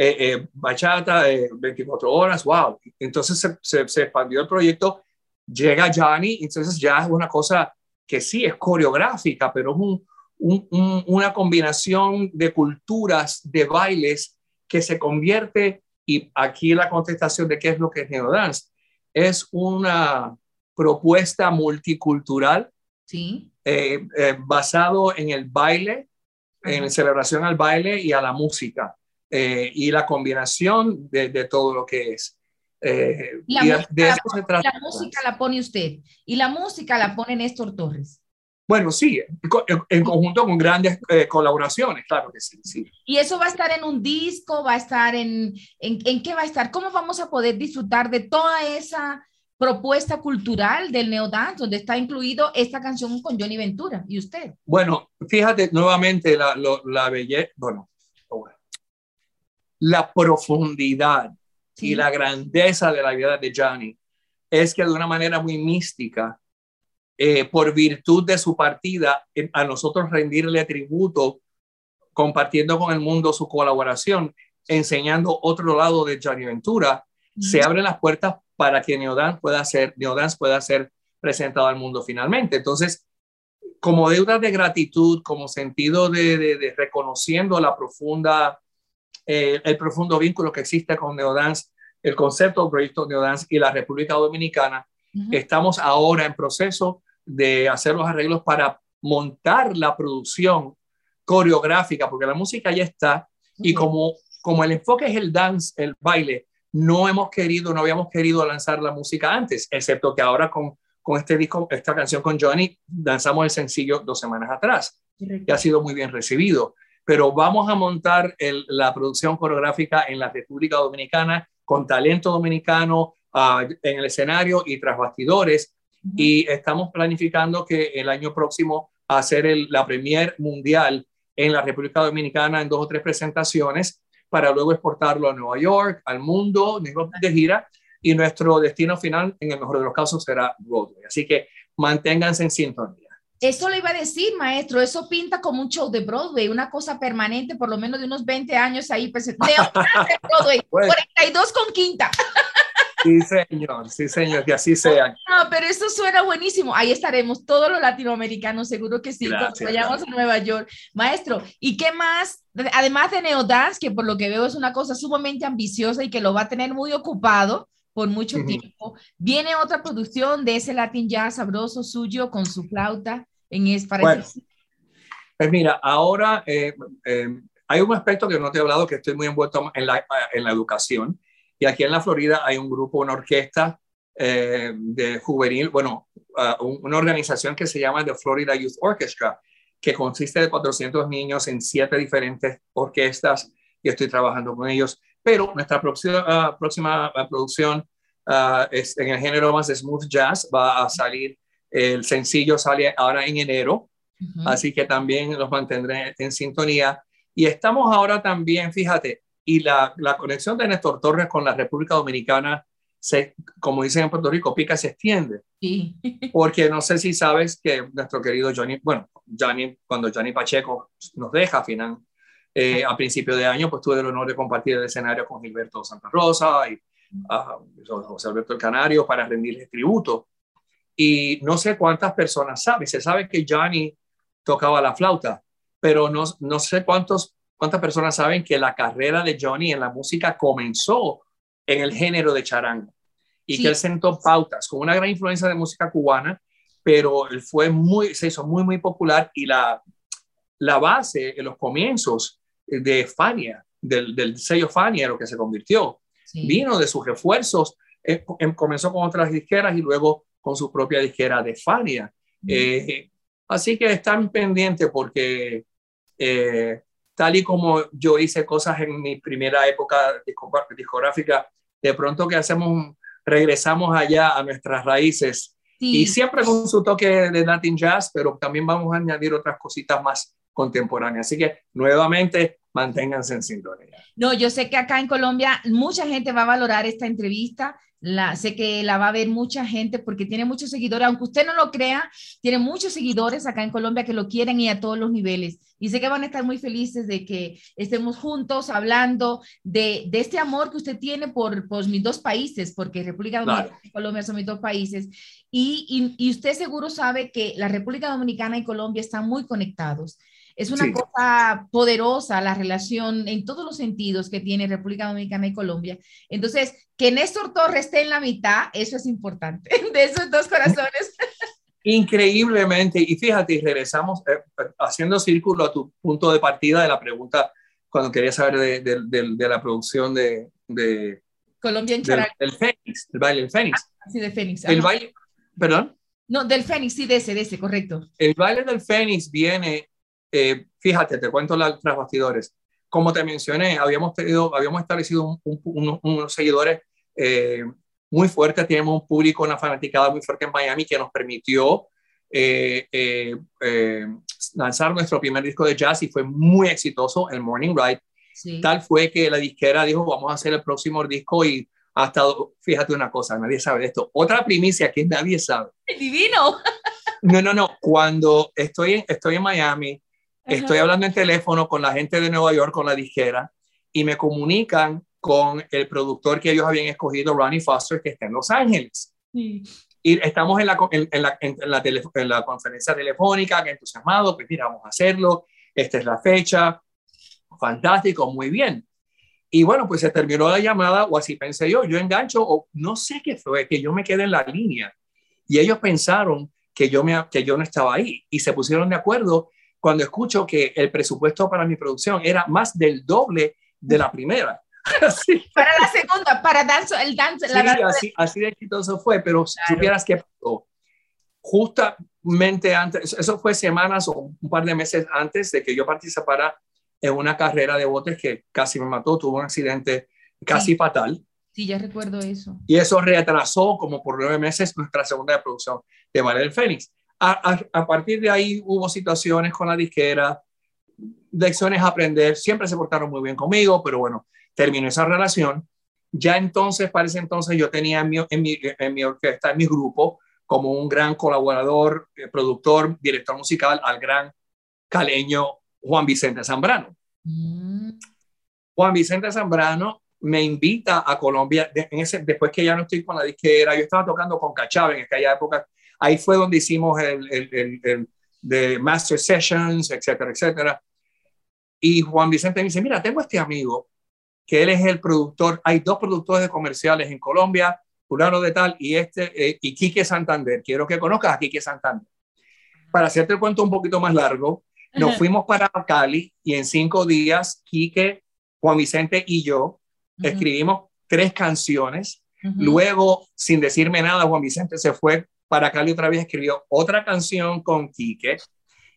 eh, eh, Bachata, eh, 24 horas, wow. Entonces se, se, se expandió el proyecto, llega Johnny, entonces ya es una cosa que sí es coreográfica, pero es un, un, un, una combinación de culturas, de bailes que se convierte, y aquí la contestación de qué es lo que es neodance, es una propuesta multicultural Sí. eh, eh, basado en el baile, en celebración al baile y a la música, eh, y la combinación de, de todo lo que es. Eh, La y música de la eso se trata. La música la pone usted y la música la pone Néstor Torres. Bueno, sí, en, conjunto con grandes eh, colaboraciones, claro que sí, sí. Y eso va a estar en un disco, va a estar en, en, en qué va a estar, cómo vamos a poder disfrutar de toda esa propuesta cultural del neodance, donde está incluido esta canción con Johnny Ventura y usted. Bueno, fíjate nuevamente la, lo- la belleza, bueno, la profundidad Sí. y la grandeza de la vida de Johnny es que de una manera muy mística, eh, por virtud de su partida, eh, a nosotros rendirle tributo, compartiendo con el mundo su colaboración, enseñando otro lado de Johnny Ventura, se abren las puertas para que Neodance pueda ser, Neodance pueda ser presentado al mundo finalmente. Entonces, como deuda de gratitud, como sentido de, de, de reconociendo la profunda, eh, el profundo vínculo que existe con Neodance, el concepto del proyecto Neodance y la República Dominicana, estamos ahora en proceso de hacer los arreglos para montar la producción coreográfica, porque la música ya está y como, como el enfoque es el dance, el baile, no hemos querido, no habíamos querido lanzar la música antes, excepto que ahora con, con este disco, esta canción con Johnny, lanzamos el sencillo dos semanas atrás, que ha sido muy bien recibido. Pero vamos a montar el- la producción coreográfica en la República Dominicana con talento dominicano ah, en el escenario y tras bastidores. Ujú. Y estamos planificando que el año próximo hacer el- la premier mundial en la República Dominicana en dos o tres presentaciones para luego exportarlo a Nueva York, al mundo, de gira, y nuestro destino final, en el mejor de los casos, será Broadway. Así que manténganse en sintonía. Eso le iba a decir, maestro, eso pinta como un show de Broadway, una cosa permanente, por lo menos de unos 20 años ahí presente. De Broadway, Bueno. 42 con quinta. Sí, señor, sí, señor, que así sea. No, pero eso suena buenísimo. Ahí estaremos todos los latinoamericanos, seguro que sí, cuando Gracias, vayamos a Nueva York. Maestro, ¿y qué más? Además de Neodance, que por lo que veo es una cosa sumamente ambiciosa y que lo va a tener muy ocupado por mucho Ujú. tiempo, viene otra producción de ese Latin Jazz sabroso suyo con su flauta en es para Bueno. Pues mira, ahora eh, eh, hay un aspecto que no te he hablado, que estoy muy envuelto en la, en la educación. Y aquí en la Florida hay un grupo, una orquesta eh, de juvenil, bueno, uh, un- una organización que se llama The Florida Youth Orchestra, que consiste de 400 niños en siete diferentes orquestas y estoy trabajando con ellos. Pero nuestra próxima, ah, próxima ah, producción ah, es en el género más smooth jazz. Va a salir, el sencillo sale ahora en enero. Ujú. Así que también los mantendré en sintonía. Y estamos ahora también, fíjate, y la, la conexión de Néstor Torres con la República Dominicana, se, como dicen en Puerto Rico, pica se extiende. Sí. Porque no sé si sabes que nuestro querido Johnny, bueno, Johnny, cuando Johnny Pacheco nos deja final, eh, a principio de año, pues tuve el honor de compartir el escenario con Gilberto Santa Rosa y a José Alberto el Canario para rendirles tributo. Y no sé cuántas personas saben, se sabe que Johnny tocaba la flauta, pero no, no sé cuántos, cuántas personas saben que la carrera de Johnny en la música comenzó en el género de charango y Sí. que él sentó pautas con una gran influencia de música cubana, pero él fue muy, se hizo muy, muy popular y la, la base en los comienzos de Fania, del, del sello Fania, lo que se convirtió, sí. vino de sus refuerzos, eh, em- comenzó con otras disqueras y luego con su propia disquera de Fania. Eh, así que están pendientes porque eh, tal y como yo hice cosas en mi primera época disco- discográfica, de pronto que hacemos, regresamos allá a nuestras raíces Sí. y siempre con su toque de Latin Jazz, pero también vamos a añadir otras cositas más contemporáneas. Así que nuevamente manténganse en sintonía. No, yo sé que acá en Colombia mucha gente va a valorar esta entrevista. La, sé que la va a ver mucha gente porque tiene muchos seguidores, aunque usted no lo crea, tiene muchos seguidores acá en Colombia que lo quieren y a todos los niveles. Y sé que van a estar muy felices de que estemos juntos hablando de, de este amor que usted tiene por, por mis dos países, porque República Claro. Dominicana y Colombia son mis dos países. Y, y, y usted seguro sabe que la República Dominicana y Colombia están muy conectados. Es una Sí. cosa poderosa la relación en todos los sentidos que tiene República Dominicana y Colombia. Entonces, que Néstor Torres esté en la mitad, eso es importante, de esos dos corazones. Increíblemente, y fíjate, regresamos eh, haciendo círculo a tu punto de partida de la pregunta cuando quería saber de, de- de- de la producción de, de- Colombia en del, Charal, del Fénix, el baile del Fénix. sí, de Fénix. El ajá. baile, perdón, No, del Fénix, sí, de ese, de ese, correcto. el baile del Fénix viene, eh, fíjate, te cuento las tras bastidores. Como te mencioné, habíamos, tenido, habíamos establecido un- un- unos, unos seguidores eh, muy fuertes, tenemos un público, una fanaticada muy fuerte en Miami que nos permitió eh, eh, eh, lanzar nuestro primer disco de jazz y fue muy exitoso, el Morning Ride. Sí. Tal fue que la disquera dijo, vamos a hacer el próximo disco y hasta, fíjate una cosa, nadie sabe de esto. Otra primicia que nadie sabe. Divino. No, no, no. Cuando estoy en, estoy en Miami, estoy hablando en teléfono con la gente de Nueva York, con la disquera, y me comunican con el productor que ellos habían escogido, Ronnie Foster, que está en Los Ángeles. Sí. Y estamos en la, en, en la, en, la en la conferencia telefónica, que entusiasmado, pues mira, vamos a hacerlo, esta es la fecha, fantástico, muy bien. Y bueno, pues se terminó la llamada, o así pensé yo, yo engancho, o no sé qué fue, que yo me quedé en la línea. Y ellos pensaron que yo, me, que yo no estaba ahí y se pusieron de acuerdo cuando escucho que el presupuesto para mi producción era más del doble de la primera. Así. Para la segunda, para danzo, el dance. Sí, así, así de exitoso fue, pero si supieras que pasó, justamente antes, eso fue semanas o un par de meses antes de que yo participara en una carrera de botes que casi me mató, tuvo un accidente casi fatal. Sí, ya recuerdo eso. Y eso retrasó como por nueve meses nuestra segunda de producción de del Fénix. A, a, a, partir de ahí hubo situaciones con la disquera, lecciones a aprender, siempre se portaron muy bien conmigo, pero bueno, terminó esa relación. Ya entonces, para ese entonces, yo tenía en mi, en mi, en mi orquesta, en mi grupo, como un gran colaborador, eh, productor, director musical, al gran caleño Juan Vicente Zambrano. Mm. Juan Vicente Zambrano me invita a Colombia, en ese, después que ya no estoy con la disquera, yo estaba tocando con Cachave en aquella época, ahí fue donde hicimos el, el, el, el de Master Sessions, etcétera, etcétera. Y Juan Vicente me dice, mira, tengo este amigo, que él es el productor, hay dos productores de comerciales en Colombia, fulano de tal, y este, eh, y Quique Santander, quiero que conozcas a Quique Santander. Para hacerte el cuento un poquito más largo, nos fuimos para Cali y en cinco días, Quique, Juan Vicente y yo escribimos tres canciones. Luego, sin decirme nada, Juan Vicente se fue para Cali otra vez, escribió otra canción con Quique.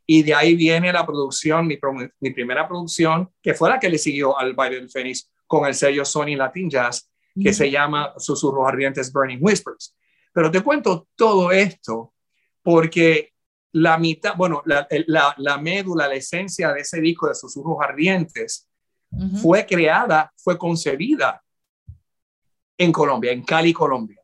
Y de ahí viene la producción, mi, mi, primera producción, que fue la que le siguió al baile del Fénix con el sello Sony Latin Jazz, que se llama Susurros Ardientes Burning Whispers. Pero te cuento todo esto porque la mitad, bueno, la, la, la médula, la esencia de ese disco de Susurros Ardientes uh -huh. fue creada, fue concebida en Colombia, en Cali, Colombia.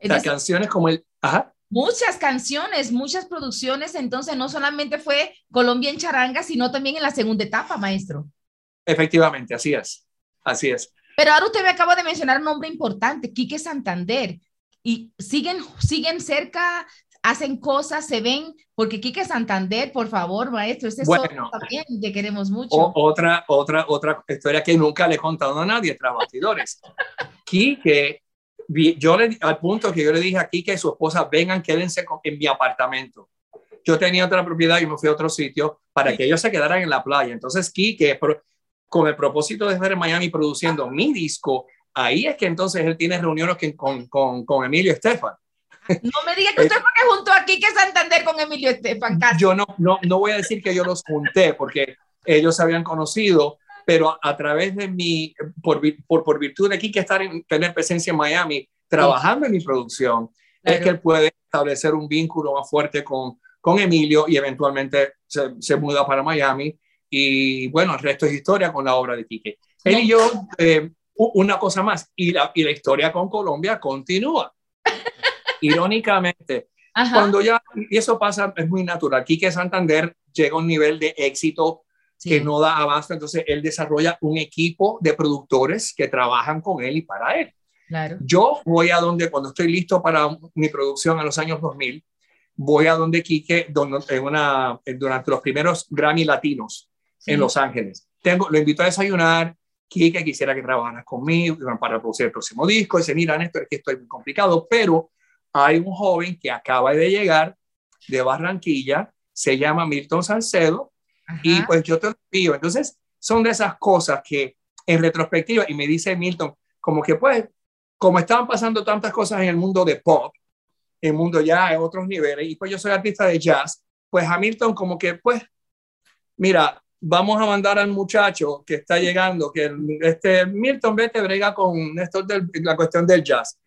Las canciones como el... Ajá. Muchas canciones, muchas producciones, entonces no solamente fue Colombia en charanga, sino también en la segunda etapa, maestro. Efectivamente, así es, así es. Pero ahora usted me acaba de mencionar un nombre importante, Quique Santander, y siguen, siguen cerca, hacen cosas, se ven, porque Quique Santander, por favor, maestro, ese bueno, también te queremos mucho. O, otra, otra, otra historia que nunca le he contado a nadie tras bastidores. Quique, yo le, al punto que yo le dije a Quique y su esposa, vengan, quédense con, en mi apartamento. Yo tenía otra propiedad y me fui a otro sitio para sí. que ellos se quedaran en la playa. Entonces, Quique, con el propósito de estar en Miami produciendo mi disco, ahí es que entonces él tiene reuniones con, con, con Emilio Estefan. No me diga que usted fue junto a Quique Santander con Emilio Estefan. Casi. Yo no, no, no voy a decir que yo los junté porque ellos se habían conocido, pero a, través de mi, por, por, por virtud de Quique estar en, tener presencia en Miami, trabajando sí. en mi producción, claro. es que él puede establecer un vínculo más fuerte con, con Emilio y eventualmente se, se muda para Miami. Y bueno, el resto es historia con la obra de Quique. Él y yo, eh, una cosa más, y la, y la historia con Colombia continúa. Irónicamente, Ajá. cuando ya, y eso pasa, es muy natural, Quique Santander llega a un nivel de éxito sí. que no da abasto, entonces él desarrolla un equipo de productores que trabajan con él y para él. Claro. Yo voy a donde, cuando estoy listo para mi producción en los años 2000, voy a donde Quique, donde, en una, durante los primeros Grammy latinos sí. en Los Ángeles. Tengo, lo invito a desayunar, Quique quisiera que trabajaras conmigo para producir el próximo disco. Dice, mira, Néstor, es que esto es muy complicado, pero hay un joven que acaba de llegar de Barranquilla, se llama Milton Salcedo, Ajá. y pues yo te lo pido. Entonces, son de esas cosas que en retrospectiva, y me dice Milton, como que pues, como estaban pasando tantas cosas en el mundo de pop, en el mundo ya en otros niveles, y pues yo soy artista de jazz, pues Hamilton como que pues, mira, vamos a mandar al muchacho que está llegando, que este Milton vete brega con esto de la cuestión del jazz.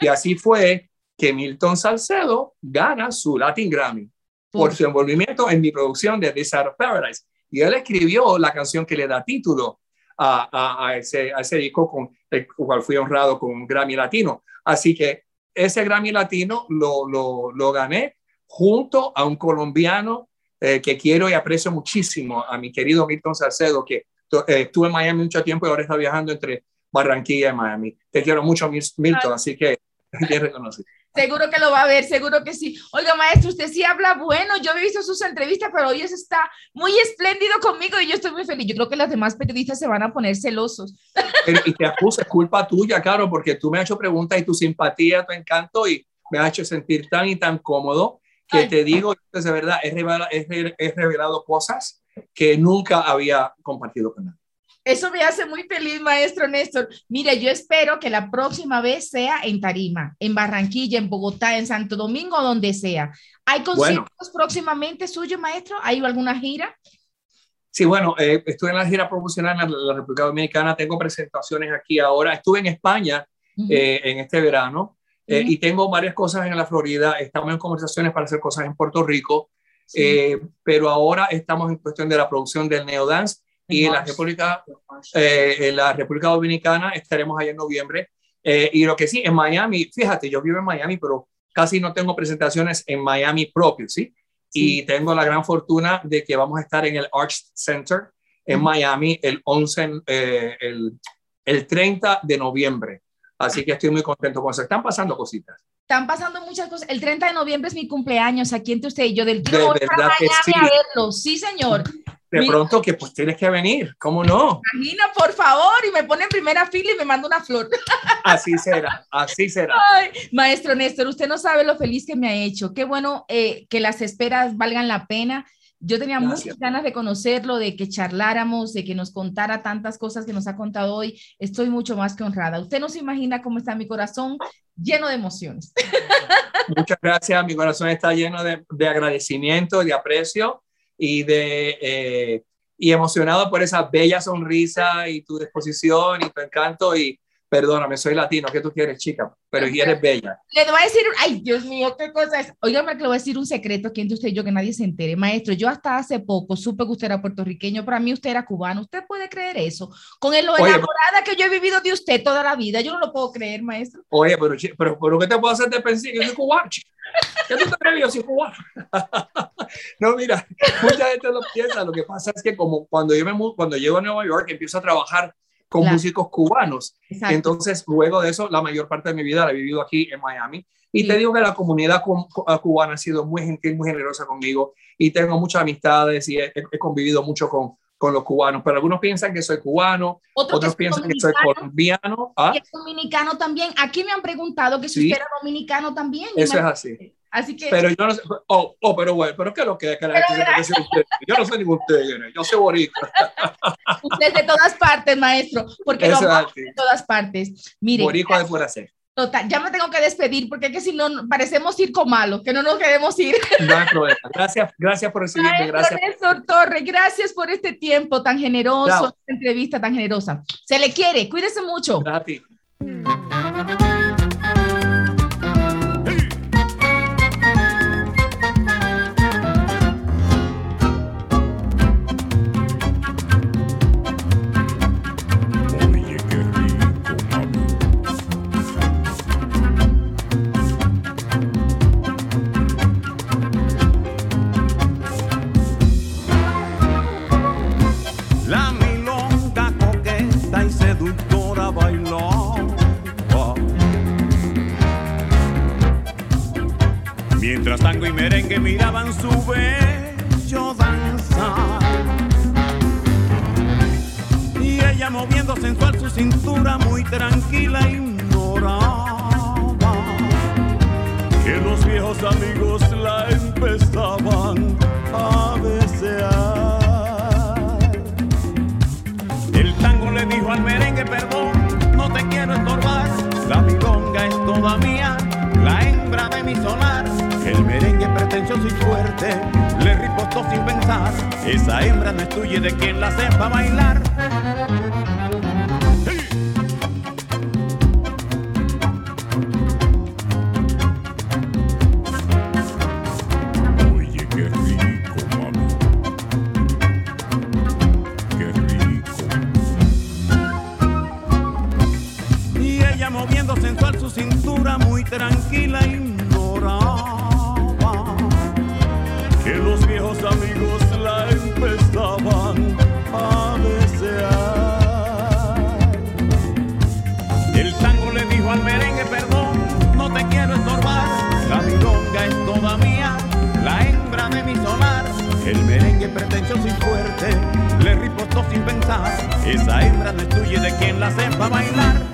Y así fue que Milton Salcedo gana su Latin Grammy por su envolvimiento en mi producción de This Side of Paradise. Y él escribió la canción que le da título a, a, a, ese, a ese disco con el cual fui honrado con un Grammy Latino. Así que ese Grammy Latino lo, lo, lo gané junto a un colombiano eh, que quiero y aprecio muchísimo, a mi querido Milton Salcedo, que eh, estuve en Miami mucho tiempo y ahora está viajando entre Barranquilla y Miami. Te quiero mucho, Milton, así que bien reconocido. Seguro que lo va a ver, seguro que sí. Oiga, maestro, usted sí habla bueno. Yo he visto sus entrevistas, pero hoy está muy espléndido conmigo y yo estoy muy feliz. Yo creo que las demás periodistas se van a poner celosos. Pero, y te acuso, es culpa tuya, claro, porque tú me has hecho preguntas y tu simpatía, tu encanto y me has hecho sentir tan y tan cómodo que Ay. te digo, de verdad, he revelado, he re- he revelado cosas que nunca había compartido con nadie. Eso me hace muy feliz, maestro Néstor. Mire, yo espero que la próxima vez sea en Tarima, en Barranquilla, en Bogotá, en Santo Domingo, donde sea. ¿Hay conciertos próximamente suyos, maestro? ¿Hay alguna gira? Sí, bueno, eh, estuve en la gira promocional en la, la República Dominicana, tengo presentaciones aquí ahora, estuve en España eh, en este verano eh, y tengo varias cosas en la Florida, estamos en conversaciones para hacer cosas en Puerto Rico, Sí. eh, pero ahora estamos en cuestión de la producción del Neodance y en la. República, eh, en la República Dominicana estaremos allá en noviembre. Eh, y lo que sí, en Miami, fíjate, yo vivo en Miami, pero casi no tengo presentaciones en Miami propio, ¿sí? Sí. Y tengo la gran fortuna de que vamos a estar en el Arch Center en. Miami el 11, eh, el, el 30 de noviembre. Así que estoy muy contento con eso. Están pasando cositas. Están pasando muchas cosas. El 30 de noviembre es mi cumpleaños, aquí entre usted y yo, del De voy para verdad que Miami sí. a verlo. Sí, señor. De Mi- pronto que pues tienes que venir, ¿cómo no? Imagina, por favor, y me pone en primera fila y me manda una flor. Así será, así será. Ay, maestro Néstor, usted no sabe lo feliz que me ha hecho. Qué bueno eh, que las esperas valgan la pena. Yo tenía Gracias. muchas ganas de conocerlo, de que charláramos, de que nos contara tantas cosas que nos ha contado hoy. Estoy mucho más que honrada. Usted no se imagina cómo está mi corazón lleno de emociones. Muchas gracias. Mi corazón está lleno de, de agradecimiento, de aprecio y de eh, y emocionado por esa bella sonrisa y tu disposición y tu encanto. Y perdóname, soy latino. ¿Qué tú quieres, chica? Pero y eres bella. Le voy a decir, ay, Dios mío, qué cosa es. Óigame que le voy a decir un secreto aquí entre usted y yo que nadie se entere. Maestro, yo hasta hace poco supe que usted era puertorriqueño, para mí usted era cubano. ¿Usted puede creer eso? Con el, lo Oye, enamorada que yo he vivido de usted toda la vida, yo no lo puedo creer, maestro. Oye, pero, pero, pero ¿qué te puedo hacer de pensar? Yo soy cubano. chica. ¿Qué tú te crees? que Yo soy cubano. no, mira, mucha gente lo piensa. Lo que pasa es que como cuando yo me cuando llego a Nueva York empiezo a trabajar con Claro. músicos cubanos. Exacto. Entonces, luego de eso, la mayor parte de mi vida la he vivido aquí en Miami. Y Sí. te digo que la comunidad cu- cubana ha sido muy gentil, muy generosa conmigo. Y tengo muchas amistades y he, he convivido mucho con, con los cubanos. Pero algunos piensan que soy cubano, Otro otros que piensan que soy colombiano. ¿Ah? y es dominicano también. Aquí me han preguntado que si Sí. usted era dominicano también. Eso es así. Así que Pero yo no sé. Oh, oh pero bueno, pero ¿qué es lo que, que la gente se cree que soy usted? Yo no soy ningún tigre, yo soy boricua. usted es de todas partes, maestro, porque lo de todas partes. Mire, Boricua de fuera ser. total, ya me tengo que despedir porque es que si no parecemos circo malo, que no nos queremos ir. No hay problema. Gracias, gracias por recibirme. Maestro Gracias. Néstor Torres, gracias por este tiempo tan generoso, esta entrevista tan generosa. Se le quiere, cuídese mucho. Gracias Mientras tango y merengue miraban su bello danzar. Y ella moviendo sensual su cintura muy tranquila ignoraba que los viejos amigos la empezaban a desear. El tango le dijo al merengue, perdón, no te quiero estorbar, la milonga es toda mía, la hembra de mi sonar. Y fuerte le ripostó sin pensar, esa hembra no es tuya y de quien la sepa bailar. Oye, qué rico, mami. Qué rico. Y dichoso y fuerte, le riportó sin pensar. Esa hembra no es tuya de quien la sepa bailar.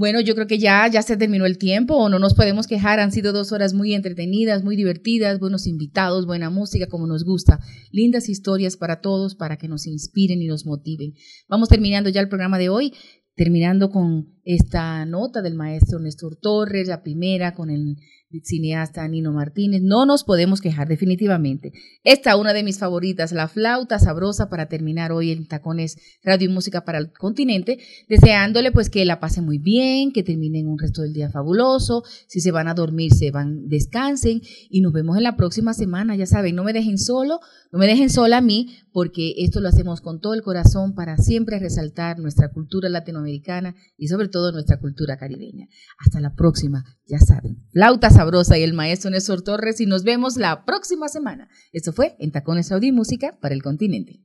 Bueno, yo creo que ya, ya se terminó el tiempo, o no nos podemos quejar. Han sido dos horas muy entretenidas, muy divertidas, buenos invitados, buena música, como nos gusta. Lindas historias para todos, para que nos inspiren y nos motiven. Vamos terminando ya el programa de hoy, terminando con esta nota del maestro Néstor Torres, la primera con el cineasta Nino Martínez. No nos podemos quejar, definitivamente. Esta una de mis favoritas, la flauta sabrosa para terminar hoy en Tacones Radio y Música para el Continente, deseándole pues que la pasen muy bien, que terminen un resto del día fabuloso, si se van a dormir, se van, descansen y nos vemos en la próxima semana, ya saben, no me dejen solo, no me dejen sola a mí, porque esto lo hacemos con todo el corazón para siempre resaltar nuestra cultura latinoamericana y sobre todo nuestra cultura caribeña. Hasta la próxima, ya saben. Flauta sabrosa y el maestro Néstor Torres y nos vemos la próxima semana. Esto fue en Tacones Audio y Música para el Continente.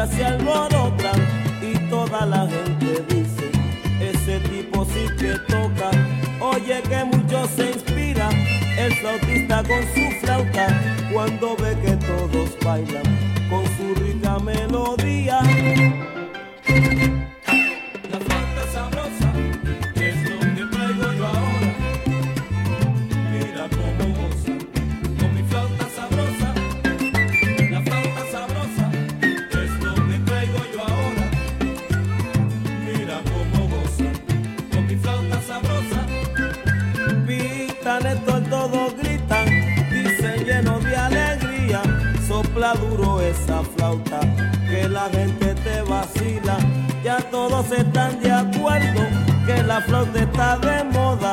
Muchachas se alborotan y toda la gente dice, ese tipo sí que toca. Oye que mucho se inspira el flautista con su flauta cuando ve que todos bailan con su rica melodía. La gente te vacila, ya todos están de acuerdo, que la flauta está de moda,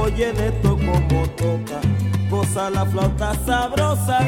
oyen esto como toca, goza la flauta sabrosa.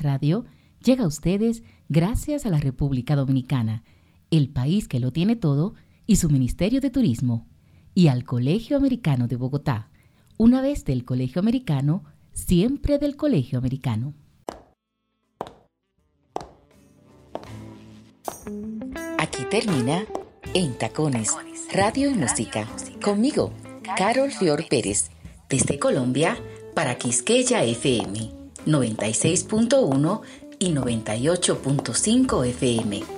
Radio llega a ustedes gracias a la República Dominicana, el país que lo tiene todo, y su Ministerio de Turismo, y al Colegio Americano de Bogotá. Una vez del Colegio Americano, siempre del Colegio Americano. Aquí termina En Tacones, Radio y Música. Conmigo, Carol Fior Pérez, desde Colombia para Quisqueya FM 96.1 y 98.5 FM.